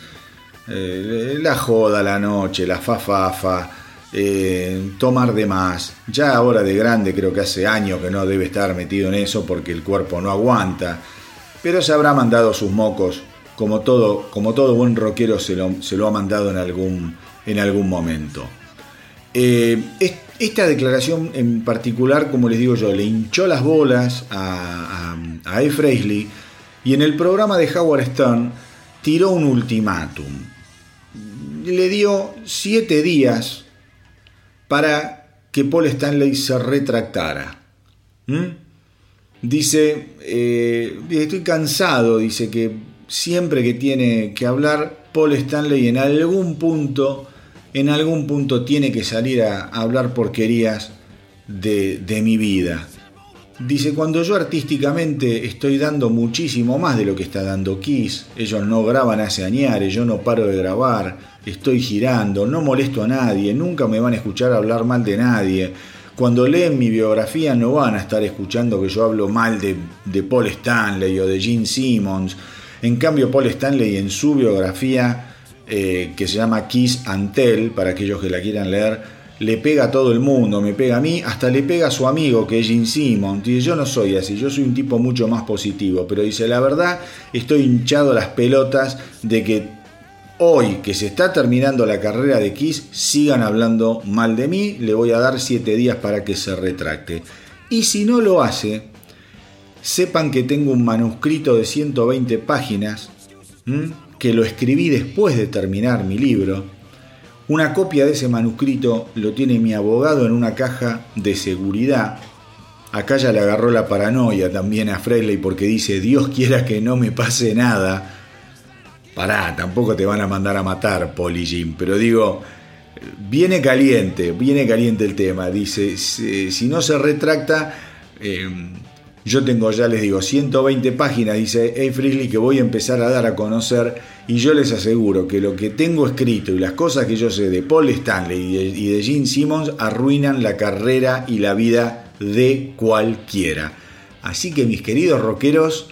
eh, la joda, la noche, la fafafa, eh, tomar de más. Ya ahora de grande creo que hace años que no debe estar metido en eso porque el cuerpo no aguanta. Pero se habrá mandado sus mocos, como todo, como todo buen rockero se lo, se lo ha mandado en algún, en algún momento. Eh, esta declaración en particular, como les digo yo, le hinchó las bolas a, a, a y en el programa de Howard Stern tiró un ultimátum. Le dio siete días para que Paul Stanley se retractara. ¿Mm? Dice, eh, estoy cansado, dice que siempre que tiene que hablar, Paul Stanley en algún punto en algún punto tiene que salir a, hablar porquerías de, mi vida. Dice, cuando yo artísticamente estoy dando muchísimo más de lo que está dando Kiss, ellos no graban hace añares, yo no paro de grabar, estoy girando, no molesto a nadie, nunca me van a escuchar hablar mal de nadie. Cuando leen mi biografía no van a estar escuchando que yo hablo mal de, Paul Stanley o de Gene Simmons. En cambio, Paul Stanley en su biografía eh, que se llama Kiss Antel, para aquellos que la quieran leer, le pega a todo el mundo, me pega a mí, hasta le pega a su amigo que es Gene Simmons. Dice, yo no soy así, yo soy un tipo mucho más positivo, pero dice, la verdad, estoy hinchado a las pelotas de que hoy que se está terminando la carrera de Kiss, sigan hablando mal de mí, le voy a dar 7 días para que se retracte. Y si no lo hace, sepan que tengo un manuscrito de 120 páginas que lo escribí después de terminar mi libro. Una copia de ese manuscrito lo tiene mi abogado en una caja de seguridad. Acá ya le agarró la paranoia también a Frehley porque dice, Dios quiera que no me pase nada. Pará, tampoco te van a mandar a matar, Polly Jim, pero digo, viene caliente, viene caliente el tema. Dice, si no se retracta, eh, yo tengo, ya les digo, 120 páginas, dice A. Frizzly, que voy a empezar a dar a conocer y yo les aseguro que lo que tengo escrito y las cosas que yo sé de Paul Stanley y de, Gene Simmons arruinan la carrera y la vida de cualquiera. Así que mis queridos rockeros,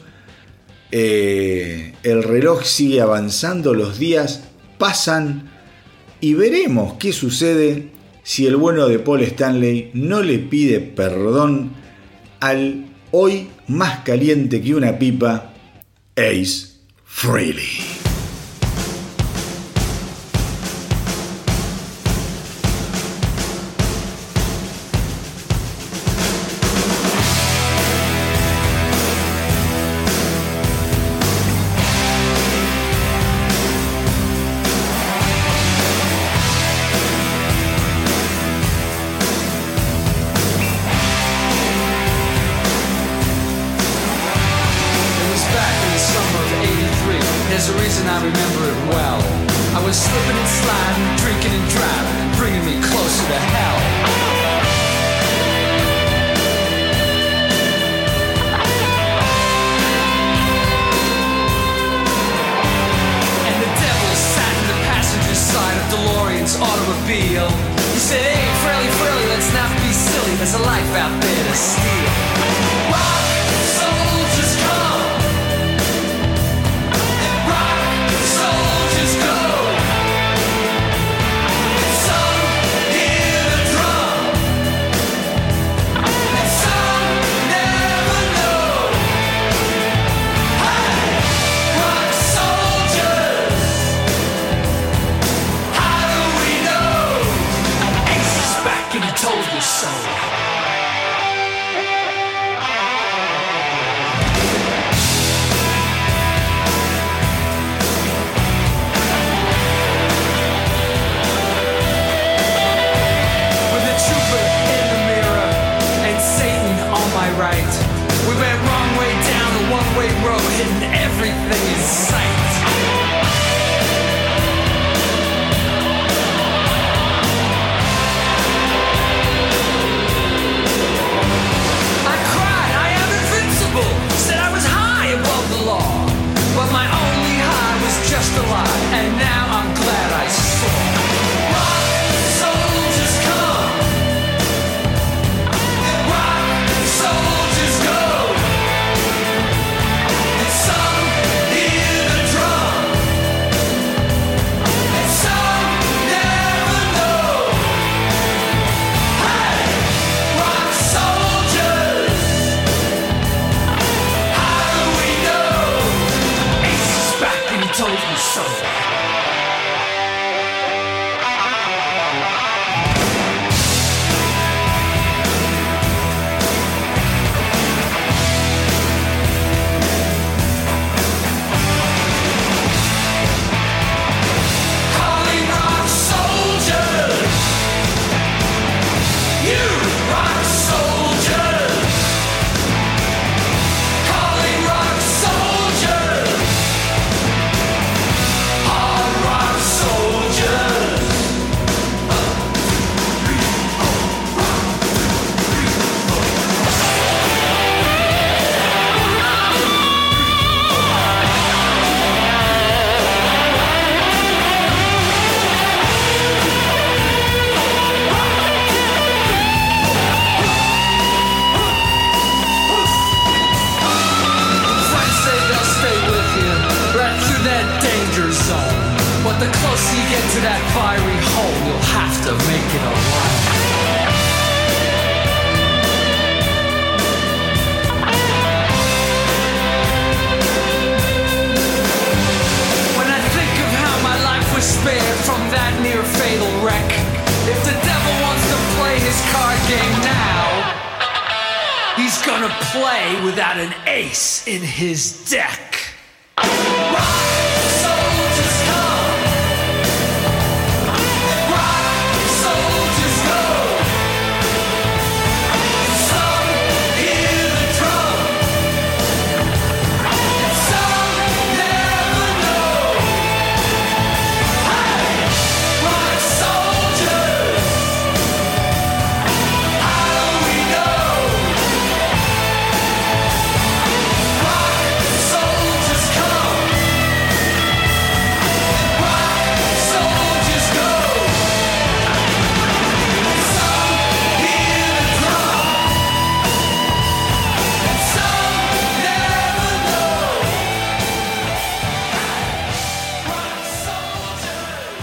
eh, el reloj sigue avanzando, los días pasan y veremos qué sucede si el bueno de Paul Stanley no le pide perdón al hoy más caliente que una pipa, Ace Freely.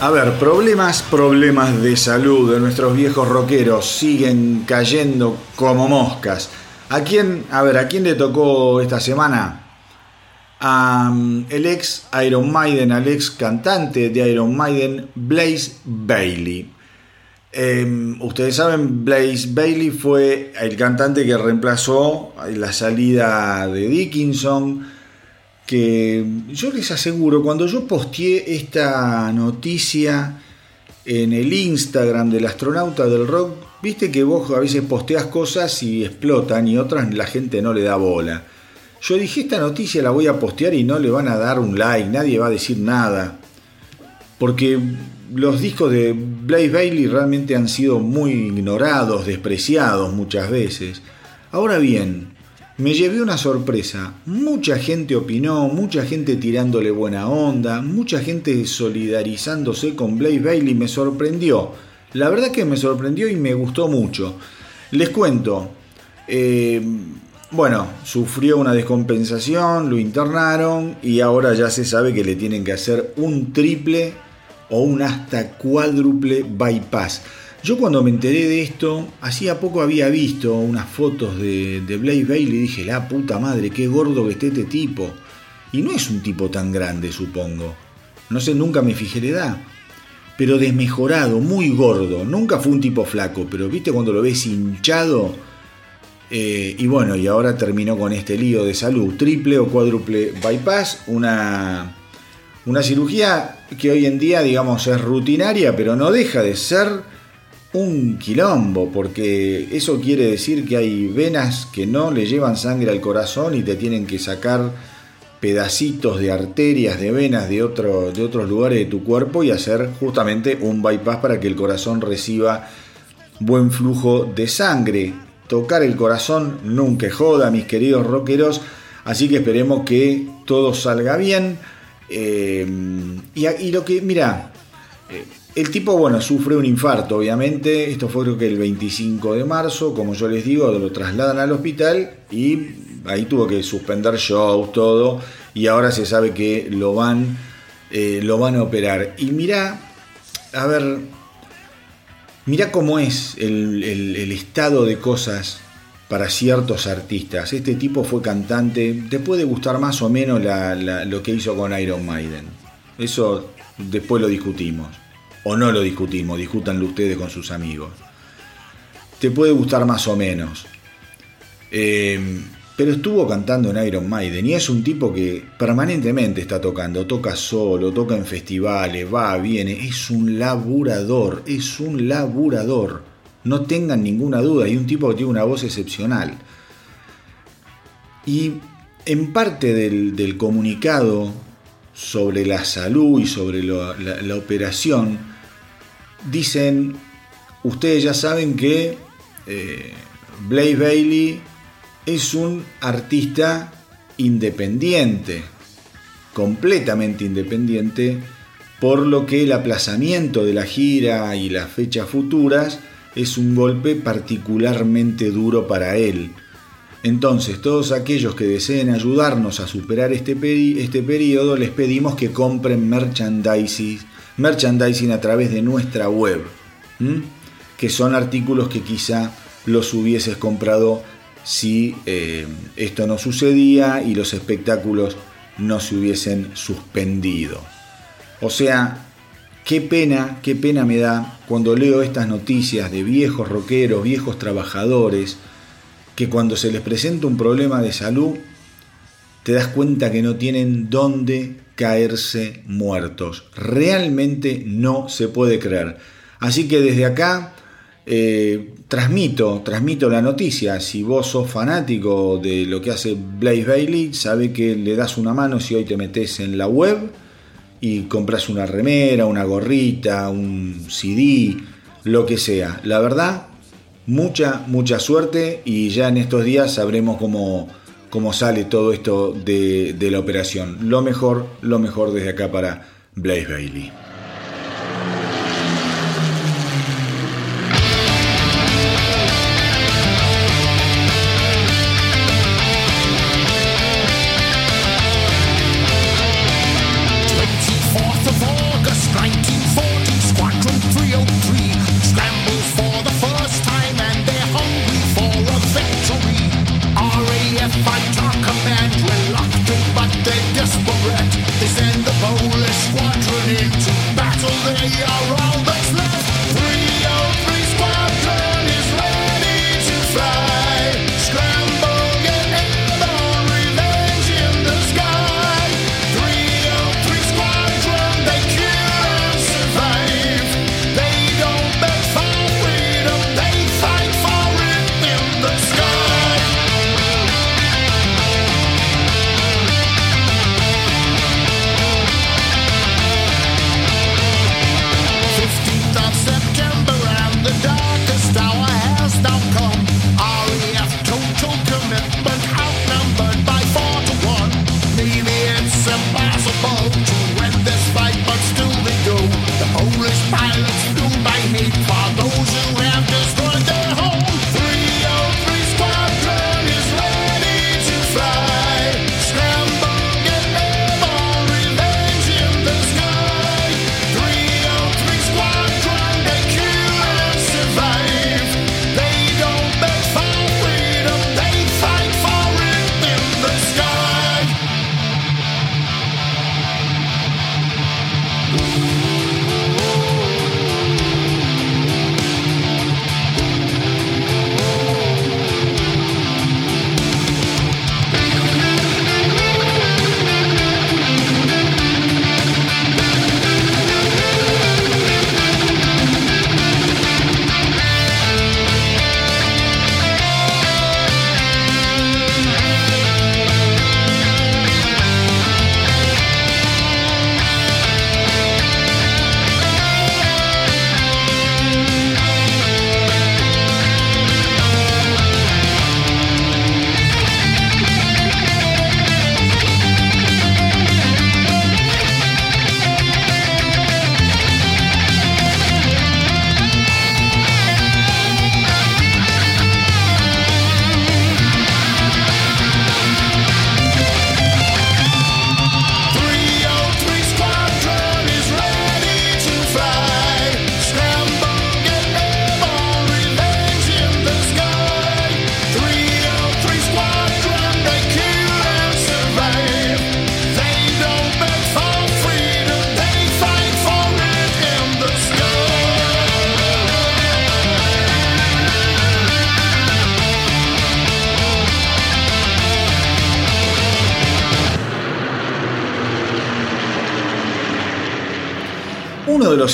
A ver, problemas, problemas de salud de nuestros viejos rockeros siguen cayendo como moscas. ¿A quién, a ver, a quién le tocó esta semana? A mm, el ex Iron Maiden, al ex cantante de Iron Maiden, Blaze Bailey. Em, ustedes saben, Blaze Bailey fue el cantante que reemplazó la salida de Dickinson que yo les aseguro, cuando yo posteé esta noticia en el Instagram del astronauta del rock, viste que vos a veces posteas cosas y explotan y otras la gente no le da bola. Yo dije, esta noticia la voy a postear y no le van a dar un like, nadie va a decir nada. Porque los discos de Blaze Bailey realmente han sido muy ignorados, despreciados muchas veces. Ahora bien, me llevé una sorpresa. Mucha gente opinó, mucha gente tirándole buena onda, mucha gente solidarizándose con Blaze Bailey. Me sorprendió. La verdad que me sorprendió y me gustó mucho. Les cuento. Eh, bueno, sufrió una descompensación, lo internaron y ahora ya se sabe que le tienen que hacer un triple o un hasta cuádruple bypass. Yo cuando me enteré de esto, hacía poco había visto unas fotos de, de Blaze Bailey y dije, la puta madre, qué gordo que esté este tipo. Y no es un tipo tan grande, supongo. No sé, nunca me fijé la edad. Pero desmejorado, muy gordo. Nunca fue un tipo flaco, pero viste cuando lo ves hinchado. Eh, y bueno, y ahora terminó con este lío de salud. Triple o cuádruple bypass. Una, una cirugía que hoy en día, digamos, es rutinaria, pero no deja de ser un quilombo, porque eso quiere decir que hay venas que no le llevan sangre al corazón y te tienen que sacar pedacitos de arterias, de venas de, de otros lugares de tu cuerpo y hacer justamente un bypass para que el corazón reciba buen flujo de sangre. Tocar el corazón nunca joda, mis queridos rockeros, así que esperemos que todo salga bien. Eh, y, lo que, mira, eh, el tipo, bueno, sufre un infarto, obviamente. Esto fue creo que el 25 de marzo, como yo les digo, lo trasladan al hospital y ahí tuvo que suspender shows, todo. Y ahora se sabe que lo van, eh, lo van a operar. Y mira, a ver, mira cómo es el, estado de cosas para ciertos artistas. Este tipo fue cantante, te puede gustar más o menos lo que hizo con Iron Maiden. Eso después lo discutimos. O no lo discutimos, discútanlo ustedes con sus amigos. Te puede gustar más o menos. Eh, pero estuvo cantando en Iron Maiden y es un tipo que permanentemente está tocando, toca solo, toca en festivales, va, viene, es un laburador, es un laburador, no tengan ninguna duda, y un tipo que tiene una voz excepcional. Y en parte del, comunicado sobre la salud y sobre la, operación, dicen, ustedes ya saben que eh, Blaze Bailey es un artista independiente, completamente independiente, por lo que el aplazamiento de la gira y las fechas futuras es un golpe particularmente duro para él. Entonces, todos aquellos que deseen ayudarnos a superar este, este periodo, les pedimos que compren merchandising, merchandising a través de nuestra web, que son artículos que quizá los hubieses comprado si eh, esto no sucedía y los espectáculos no se hubiesen suspendido. O sea, qué pena, qué pena me da cuando leo estas noticias de viejos rockeros, viejos trabajadores, que cuando se les presenta un problema de salud, te das cuenta que no tienen dónde caerse muertos. Realmente no se puede creer. Así que desde acá eh, transmito, transmito la noticia. Si vos sos fanático de lo que hace Blaze Bailey, sabe que le das una mano si hoy te metes en la web y compras una remera, una gorrita, un CD, lo que sea. La verdad, mucha, mucha suerte y ya en estos días sabremos cómo, cómo sale todo esto de, de la operación. Lo mejor, lo mejor desde acá para Blaze Bailey.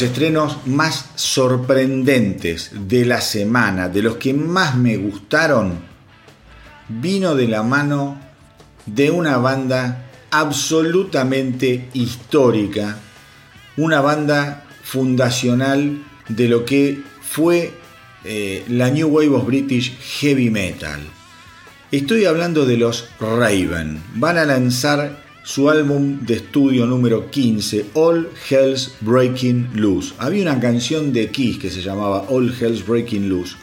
Estrenos más sorprendentes de la semana, de los que más me gustaron, vino de la mano de una banda absolutamente histórica, una banda fundacional de lo que fue eh, la New Wave of British Heavy Metal. Estoy hablando de los Raven. Van a lanzar su álbum de estudio número 15, All Hell's Breaking Loose. Había una canción de Kiss que se llamaba All Hell's Breaking Loose.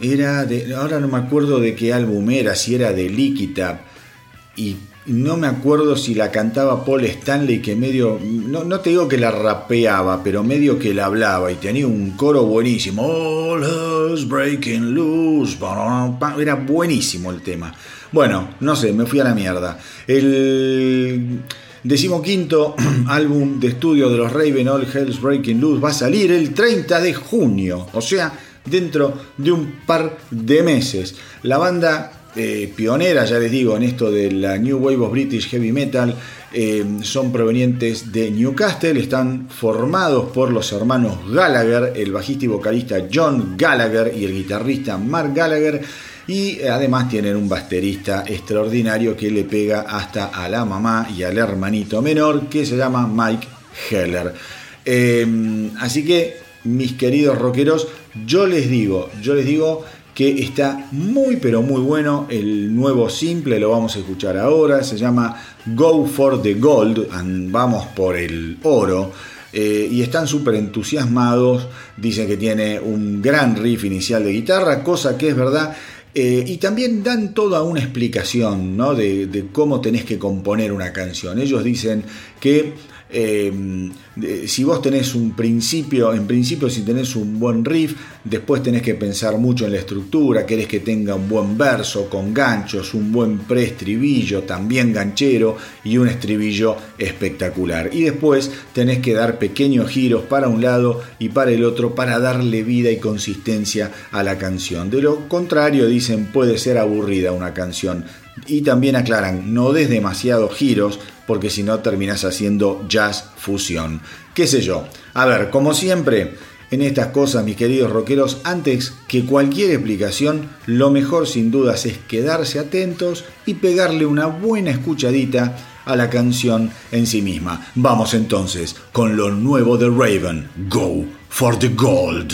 Era de, ahora no me acuerdo de qué álbum era, si era de Likita. Y no me acuerdo si la cantaba Paul Stanley, que medio, no, no, te digo que la rapeaba, pero medio que la hablaba y tenía un coro buenísimo. All Hell's Breaking Loose. Era buenísimo el tema. Bueno, no sé, me fui a la mierda. El decimoquinto (clears throat) álbum de estudio de los Raven All Hell's Breaking Loose va a salir el 30 de junio, o sea, dentro de un par de meses. La banda eh, pionera, ya les digo, en esto de la New Wave of British Heavy Metal, eh, son provenientes de Newcastle, están formados por los hermanos Gallagher, el bajista y vocalista John Gallagher y el guitarrista Mark Gallagher y además tienen un baterista extraordinario que le pega hasta a la mamá y al hermanito menor que se llama Mike Heller. Em, así que, mis queridos rockeros, yo les digo, yo les digo que está muy pero muy bueno el nuevo simple, lo vamos a escuchar ahora, se llama Go for the Gold, vamos por el oro. Eh, y están súper entusiasmados, dicen que tiene un gran riff inicial de guitarra, cosa que es verdad, eh, y también dan toda una explicación ¿no? de, cómo tenés que componer una canción. Ellos dicen que eh, si vos tenés un principio, en principio si tenés un buen riff, después tenés que pensar mucho en la estructura, querés que tenga un buen verso con ganchos, un buen preestribillo también ganchero y un estribillo espectacular. Y después tenés que dar pequeños giros para un lado y para el otro para darle vida y consistencia a la canción. De lo contrario, dicen, puede ser aburrida una canción. Y también aclaran, no des demasiados giros porque si no terminas haciendo jazz fusión. ¿Qué sé yo? A ver, como siempre, en estas cosas, mis queridos rockeros, antes que cualquier explicación, lo mejor sin dudas es quedarse atentos y pegarle una buena escuchadita a la canción en sí misma. Vamos entonces con lo nuevo de Raven, Go for the Gold.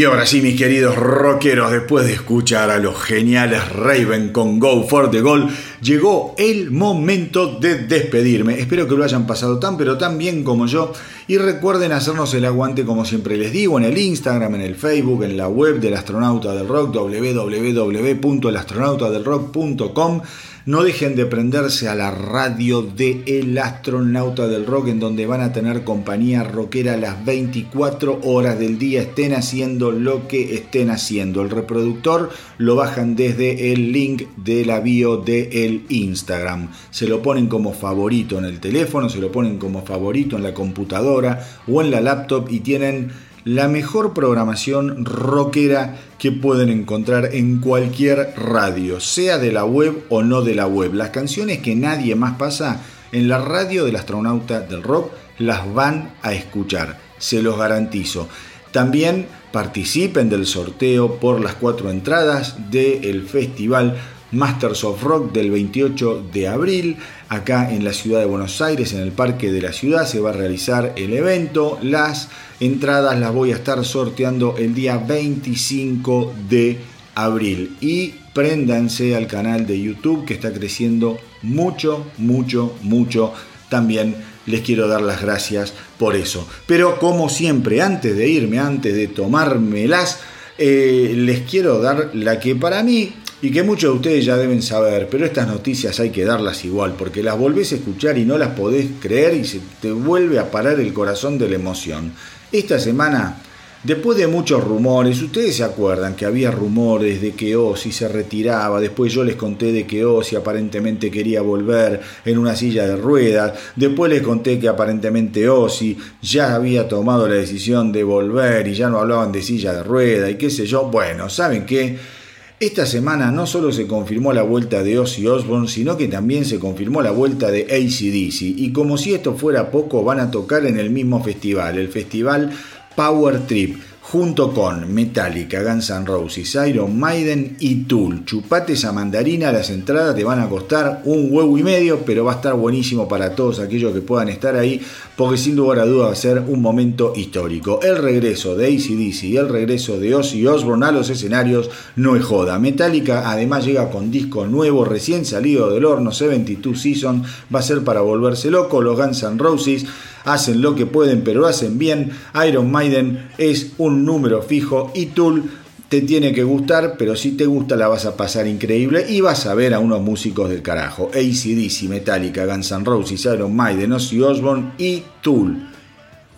Y ahora sí, mis queridos rockeros, después de escuchar a los geniales Raven con Go for the Goal, llegó el momento de despedirme. Espero que lo hayan pasado tan pero tan bien como yo. Y recuerden hacernos el aguante como siempre les digo, en el Instagram, en el Facebook, en la web del astronauta del rock, www.elastronautadelrock.com no dejen de prenderse a la radio de El Astronauta del Rock, en donde van a tener compañía rockera las 24 horas del día, estén haciendo lo que estén haciendo. El reproductor lo bajan desde el link de la bio de el Instagram. Se lo ponen como favorito en el teléfono, se lo ponen como favorito en la computadora o en la laptop y tienen la mejor programación rockera que pueden encontrar en cualquier radio, sea de la web o no de la web. Las canciones que nadie más pasa en la radio del astronauta del rock las van a escuchar, se los garantizo. También participen del sorteo por las cuatro entradas del festival Masters of Rock del 28 de abril. Acá en la ciudad de Buenos Aires, en el Parque de la Ciudad, se va a realizar el evento. Las entradas las voy a estar sorteando el día 25 de abril. Y préndanse al canal de YouTube que está creciendo mucho, mucho, mucho. También les quiero dar las gracias por eso. Pero como siempre, antes de irme, antes de tomármelas, eh, les quiero dar la que para mí y que muchos de ustedes ya deben saber, pero estas noticias hay que darlas igual, porque las volvés a escuchar y no las podés creer y se te vuelve a parar el corazón de la emoción. Esta semana, después de muchos rumores, ustedes se acuerdan que había rumores de que Ozzy se retiraba, después yo les conté de que Ozzy aparentemente quería volver en una silla de ruedas, después les conté que aparentemente Ozzy ya había tomado la decisión de volver y ya no hablaban de silla de ruedas y qué sé yo. Bueno, ¿saben qué? Esta semana no solo se confirmó la vuelta de Ozzy Osbourne, sino que también se confirmó la vuelta de ACDC. Y como si esto fuera poco, van a tocar en el mismo festival, el festival Power Trip junto con Metallica, Guns N' Roses, Iron Maiden y Tool. Chupate esa mandarina, las entradas te van a costar un huevo y medio, pero va a estar buenísimo para todos aquellos que puedan estar ahí, porque sin lugar a dudas va a ser un momento histórico. El regreso de ACDC y el regreso de Ozzy Osbourne a los escenarios no es joda. Metallica además llega con disco nuevo, recién salido del horno, 72 Season, va a ser para volverse loco. Los Guns N' Roses hacen lo que pueden, pero lo hacen bien. Iron Maiden es un número fijo y Tool te tiene que gustar, pero si te gusta la vas a pasar increíble y vas a ver a unos músicos del carajo. ACDC, Metallica, Guns N' Roses, Iron Maiden, Ozzy Osbourne y Tool.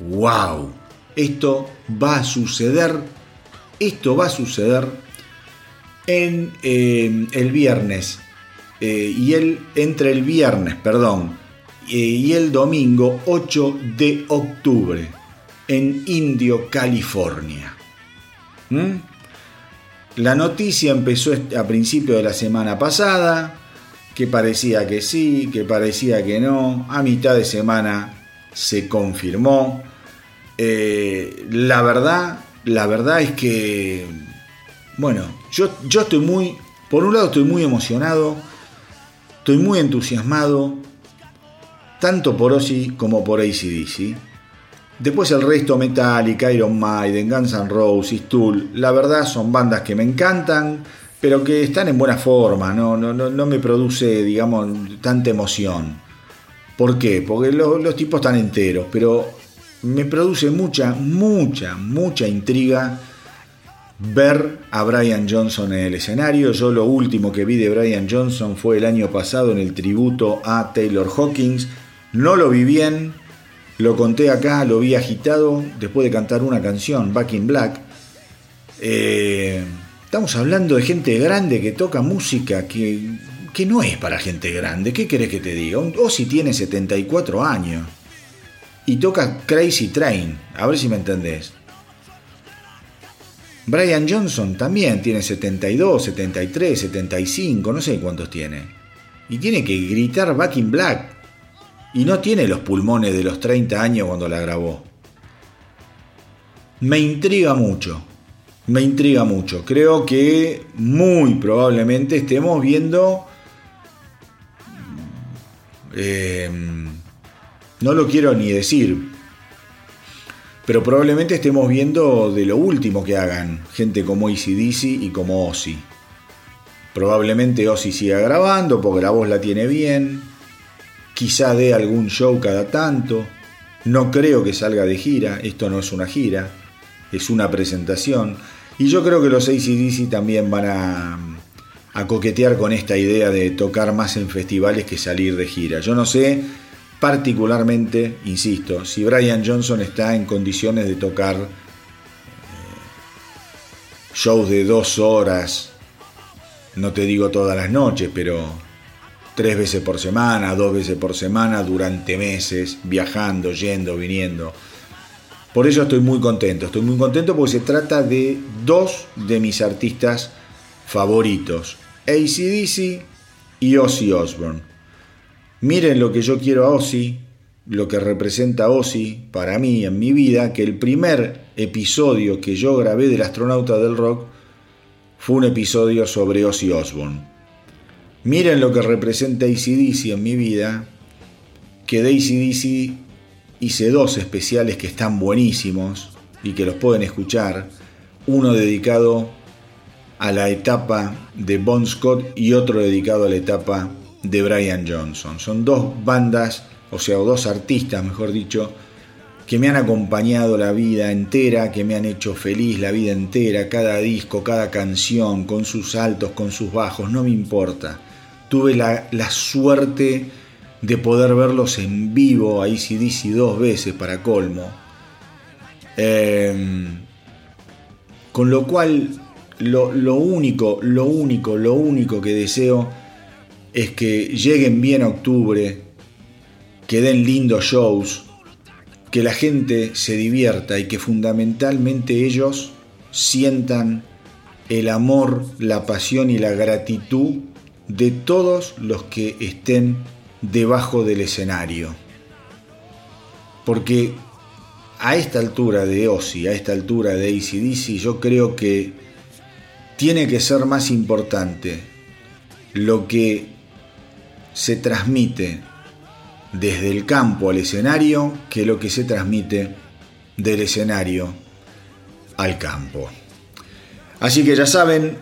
¡Wow! Esto va a suceder, esto va a suceder en eh, el viernes. Eh, y el, entre el viernes, perdón, y el domingo 8 de octubre en Indio, California. ¿Mm? La noticia empezó a principio de la semana pasada, que parecía que sí, que parecía que no, a mitad de semana se confirmó. Eh, la verdad, la verdad es que, bueno, yo, yo estoy muy, por un lado estoy muy emocionado, estoy muy entusiasmado, tanto por Ozzy como por ACDC. Después el resto Metallica, Iron Maiden, Guns N' Roses, Tool, la verdad son bandas que me encantan, pero que están en buena forma, no, no, no, me produce, digamos, tanta emoción. ¿Por qué? Porque los tipos están enteros, pero me produce mucha, mucha, mucha intriga ver a Brian Johnson en el escenario. Yo lo último que vi de Brian Johnson fue el año pasado en el tributo a Taylor Hawkins no lo vi bien, lo conté acá, lo vi agitado después de cantar una canción, Back in Black. Eh, estamos hablando de gente grande que toca música que, que no es para gente grande. ¿Qué querés que te diga? O si tiene 74 años y toca Crazy Train, a ver si me entendés. Brian Johnson también tiene 72, 73, 75, no sé cuántos tiene. Y tiene que gritar Back in Black y no tiene los pulmones de los 30 años cuando la grabó. Me intriga mucho, me intriga mucho. Creo que muy probablemente estemos viendo... Em, no lo quiero ni decir, Pero probablemente estemos viendo de lo último que hagan gente como ACDC y como Ozzy. Probablemente Ozzy siga grabando porque la voz la tiene bien. Quizá dé algún show cada tanto. No creo que salga de gira. Esto no es una gira. Es una presentación. Y yo creo que los ACDC también van a, a coquetear con esta idea de tocar más en festivales que salir de gira. Yo no sé particularmente, insisto, si Brian Johnson está en condiciones de tocar eh, shows de dos horas, no te digo todas las noches, pero tres veces por semana, dos veces por semana, durante meses, viajando, yendo, viniendo. Por eso estoy muy contento, estoy muy contento porque se trata de dos de mis artistas favoritos, ACDC y Ozzy Osbourne. Miren lo que yo quiero a Ozzy, lo que representa Ozzy para mí en mi vida, que el primer episodio que yo grabé del astronauta del rock fue un episodio sobre Ozzy Osbourne. Miren lo que representa ACDC en mi vida, que de ACDC hice dos especiales que están buenísimos y que los pueden escuchar. Uno dedicado a la etapa de Bon Scott y otro dedicado a la etapa de Brian Johnson. Son dos bandas, o sea, dos artistas, mejor dicho, que me han acompañado la vida entera, que me han hecho feliz la vida entera, cada disco, cada canción, con sus altos, con sus bajos, no me importa. Tuve la, suerte de poder verlos en vivo a ACDC dos veces para colmo. Em, con lo cual, lo, lo único, lo único, lo único que deseo es que lleguen bien a octubre, que den lindos shows, que la gente se divierta y que fundamentalmente ellos sientan el amor, la pasión y la gratitud de todos los que estén debajo del escenario. Porque a esta altura de Ozzy, a esta altura de ACDC, yo creo que tiene que ser más importante lo que se transmite desde el campo al escenario que lo que se transmite del escenario al campo. Así que ya saben,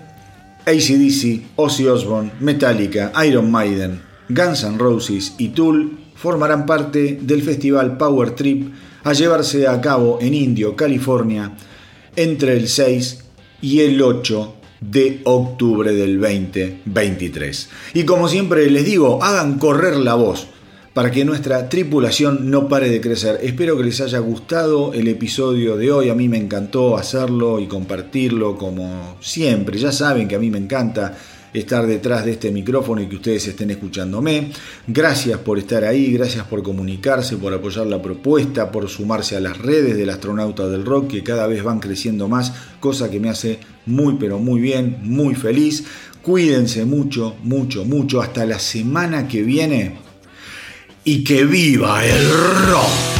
ACDC, Ozzy Osbourne, Metallica, Iron Maiden, Guns N' Roses y Tool formarán parte del festival Power Trip a llevarse a cabo en Indio, California, entre el 6 y el 8 de octubre del 2023. Y como siempre les digo, hagan correr la voz para que nuestra tripulación no pare de crecer. Espero que les haya gustado el episodio de hoy. A mí me encantó hacerlo y compartirlo como siempre. Ya saben que a mí me encanta estar detrás de este micrófono y que ustedes estén escuchándome. Gracias por estar ahí, gracias por comunicarse, por apoyar la propuesta, por sumarse a las redes del astronauta del rock que cada vez van creciendo más, cosa que me hace muy pero muy bien, muy feliz. Cuídense mucho, mucho, mucho. Hasta la semana que viene. Y que viva el rock.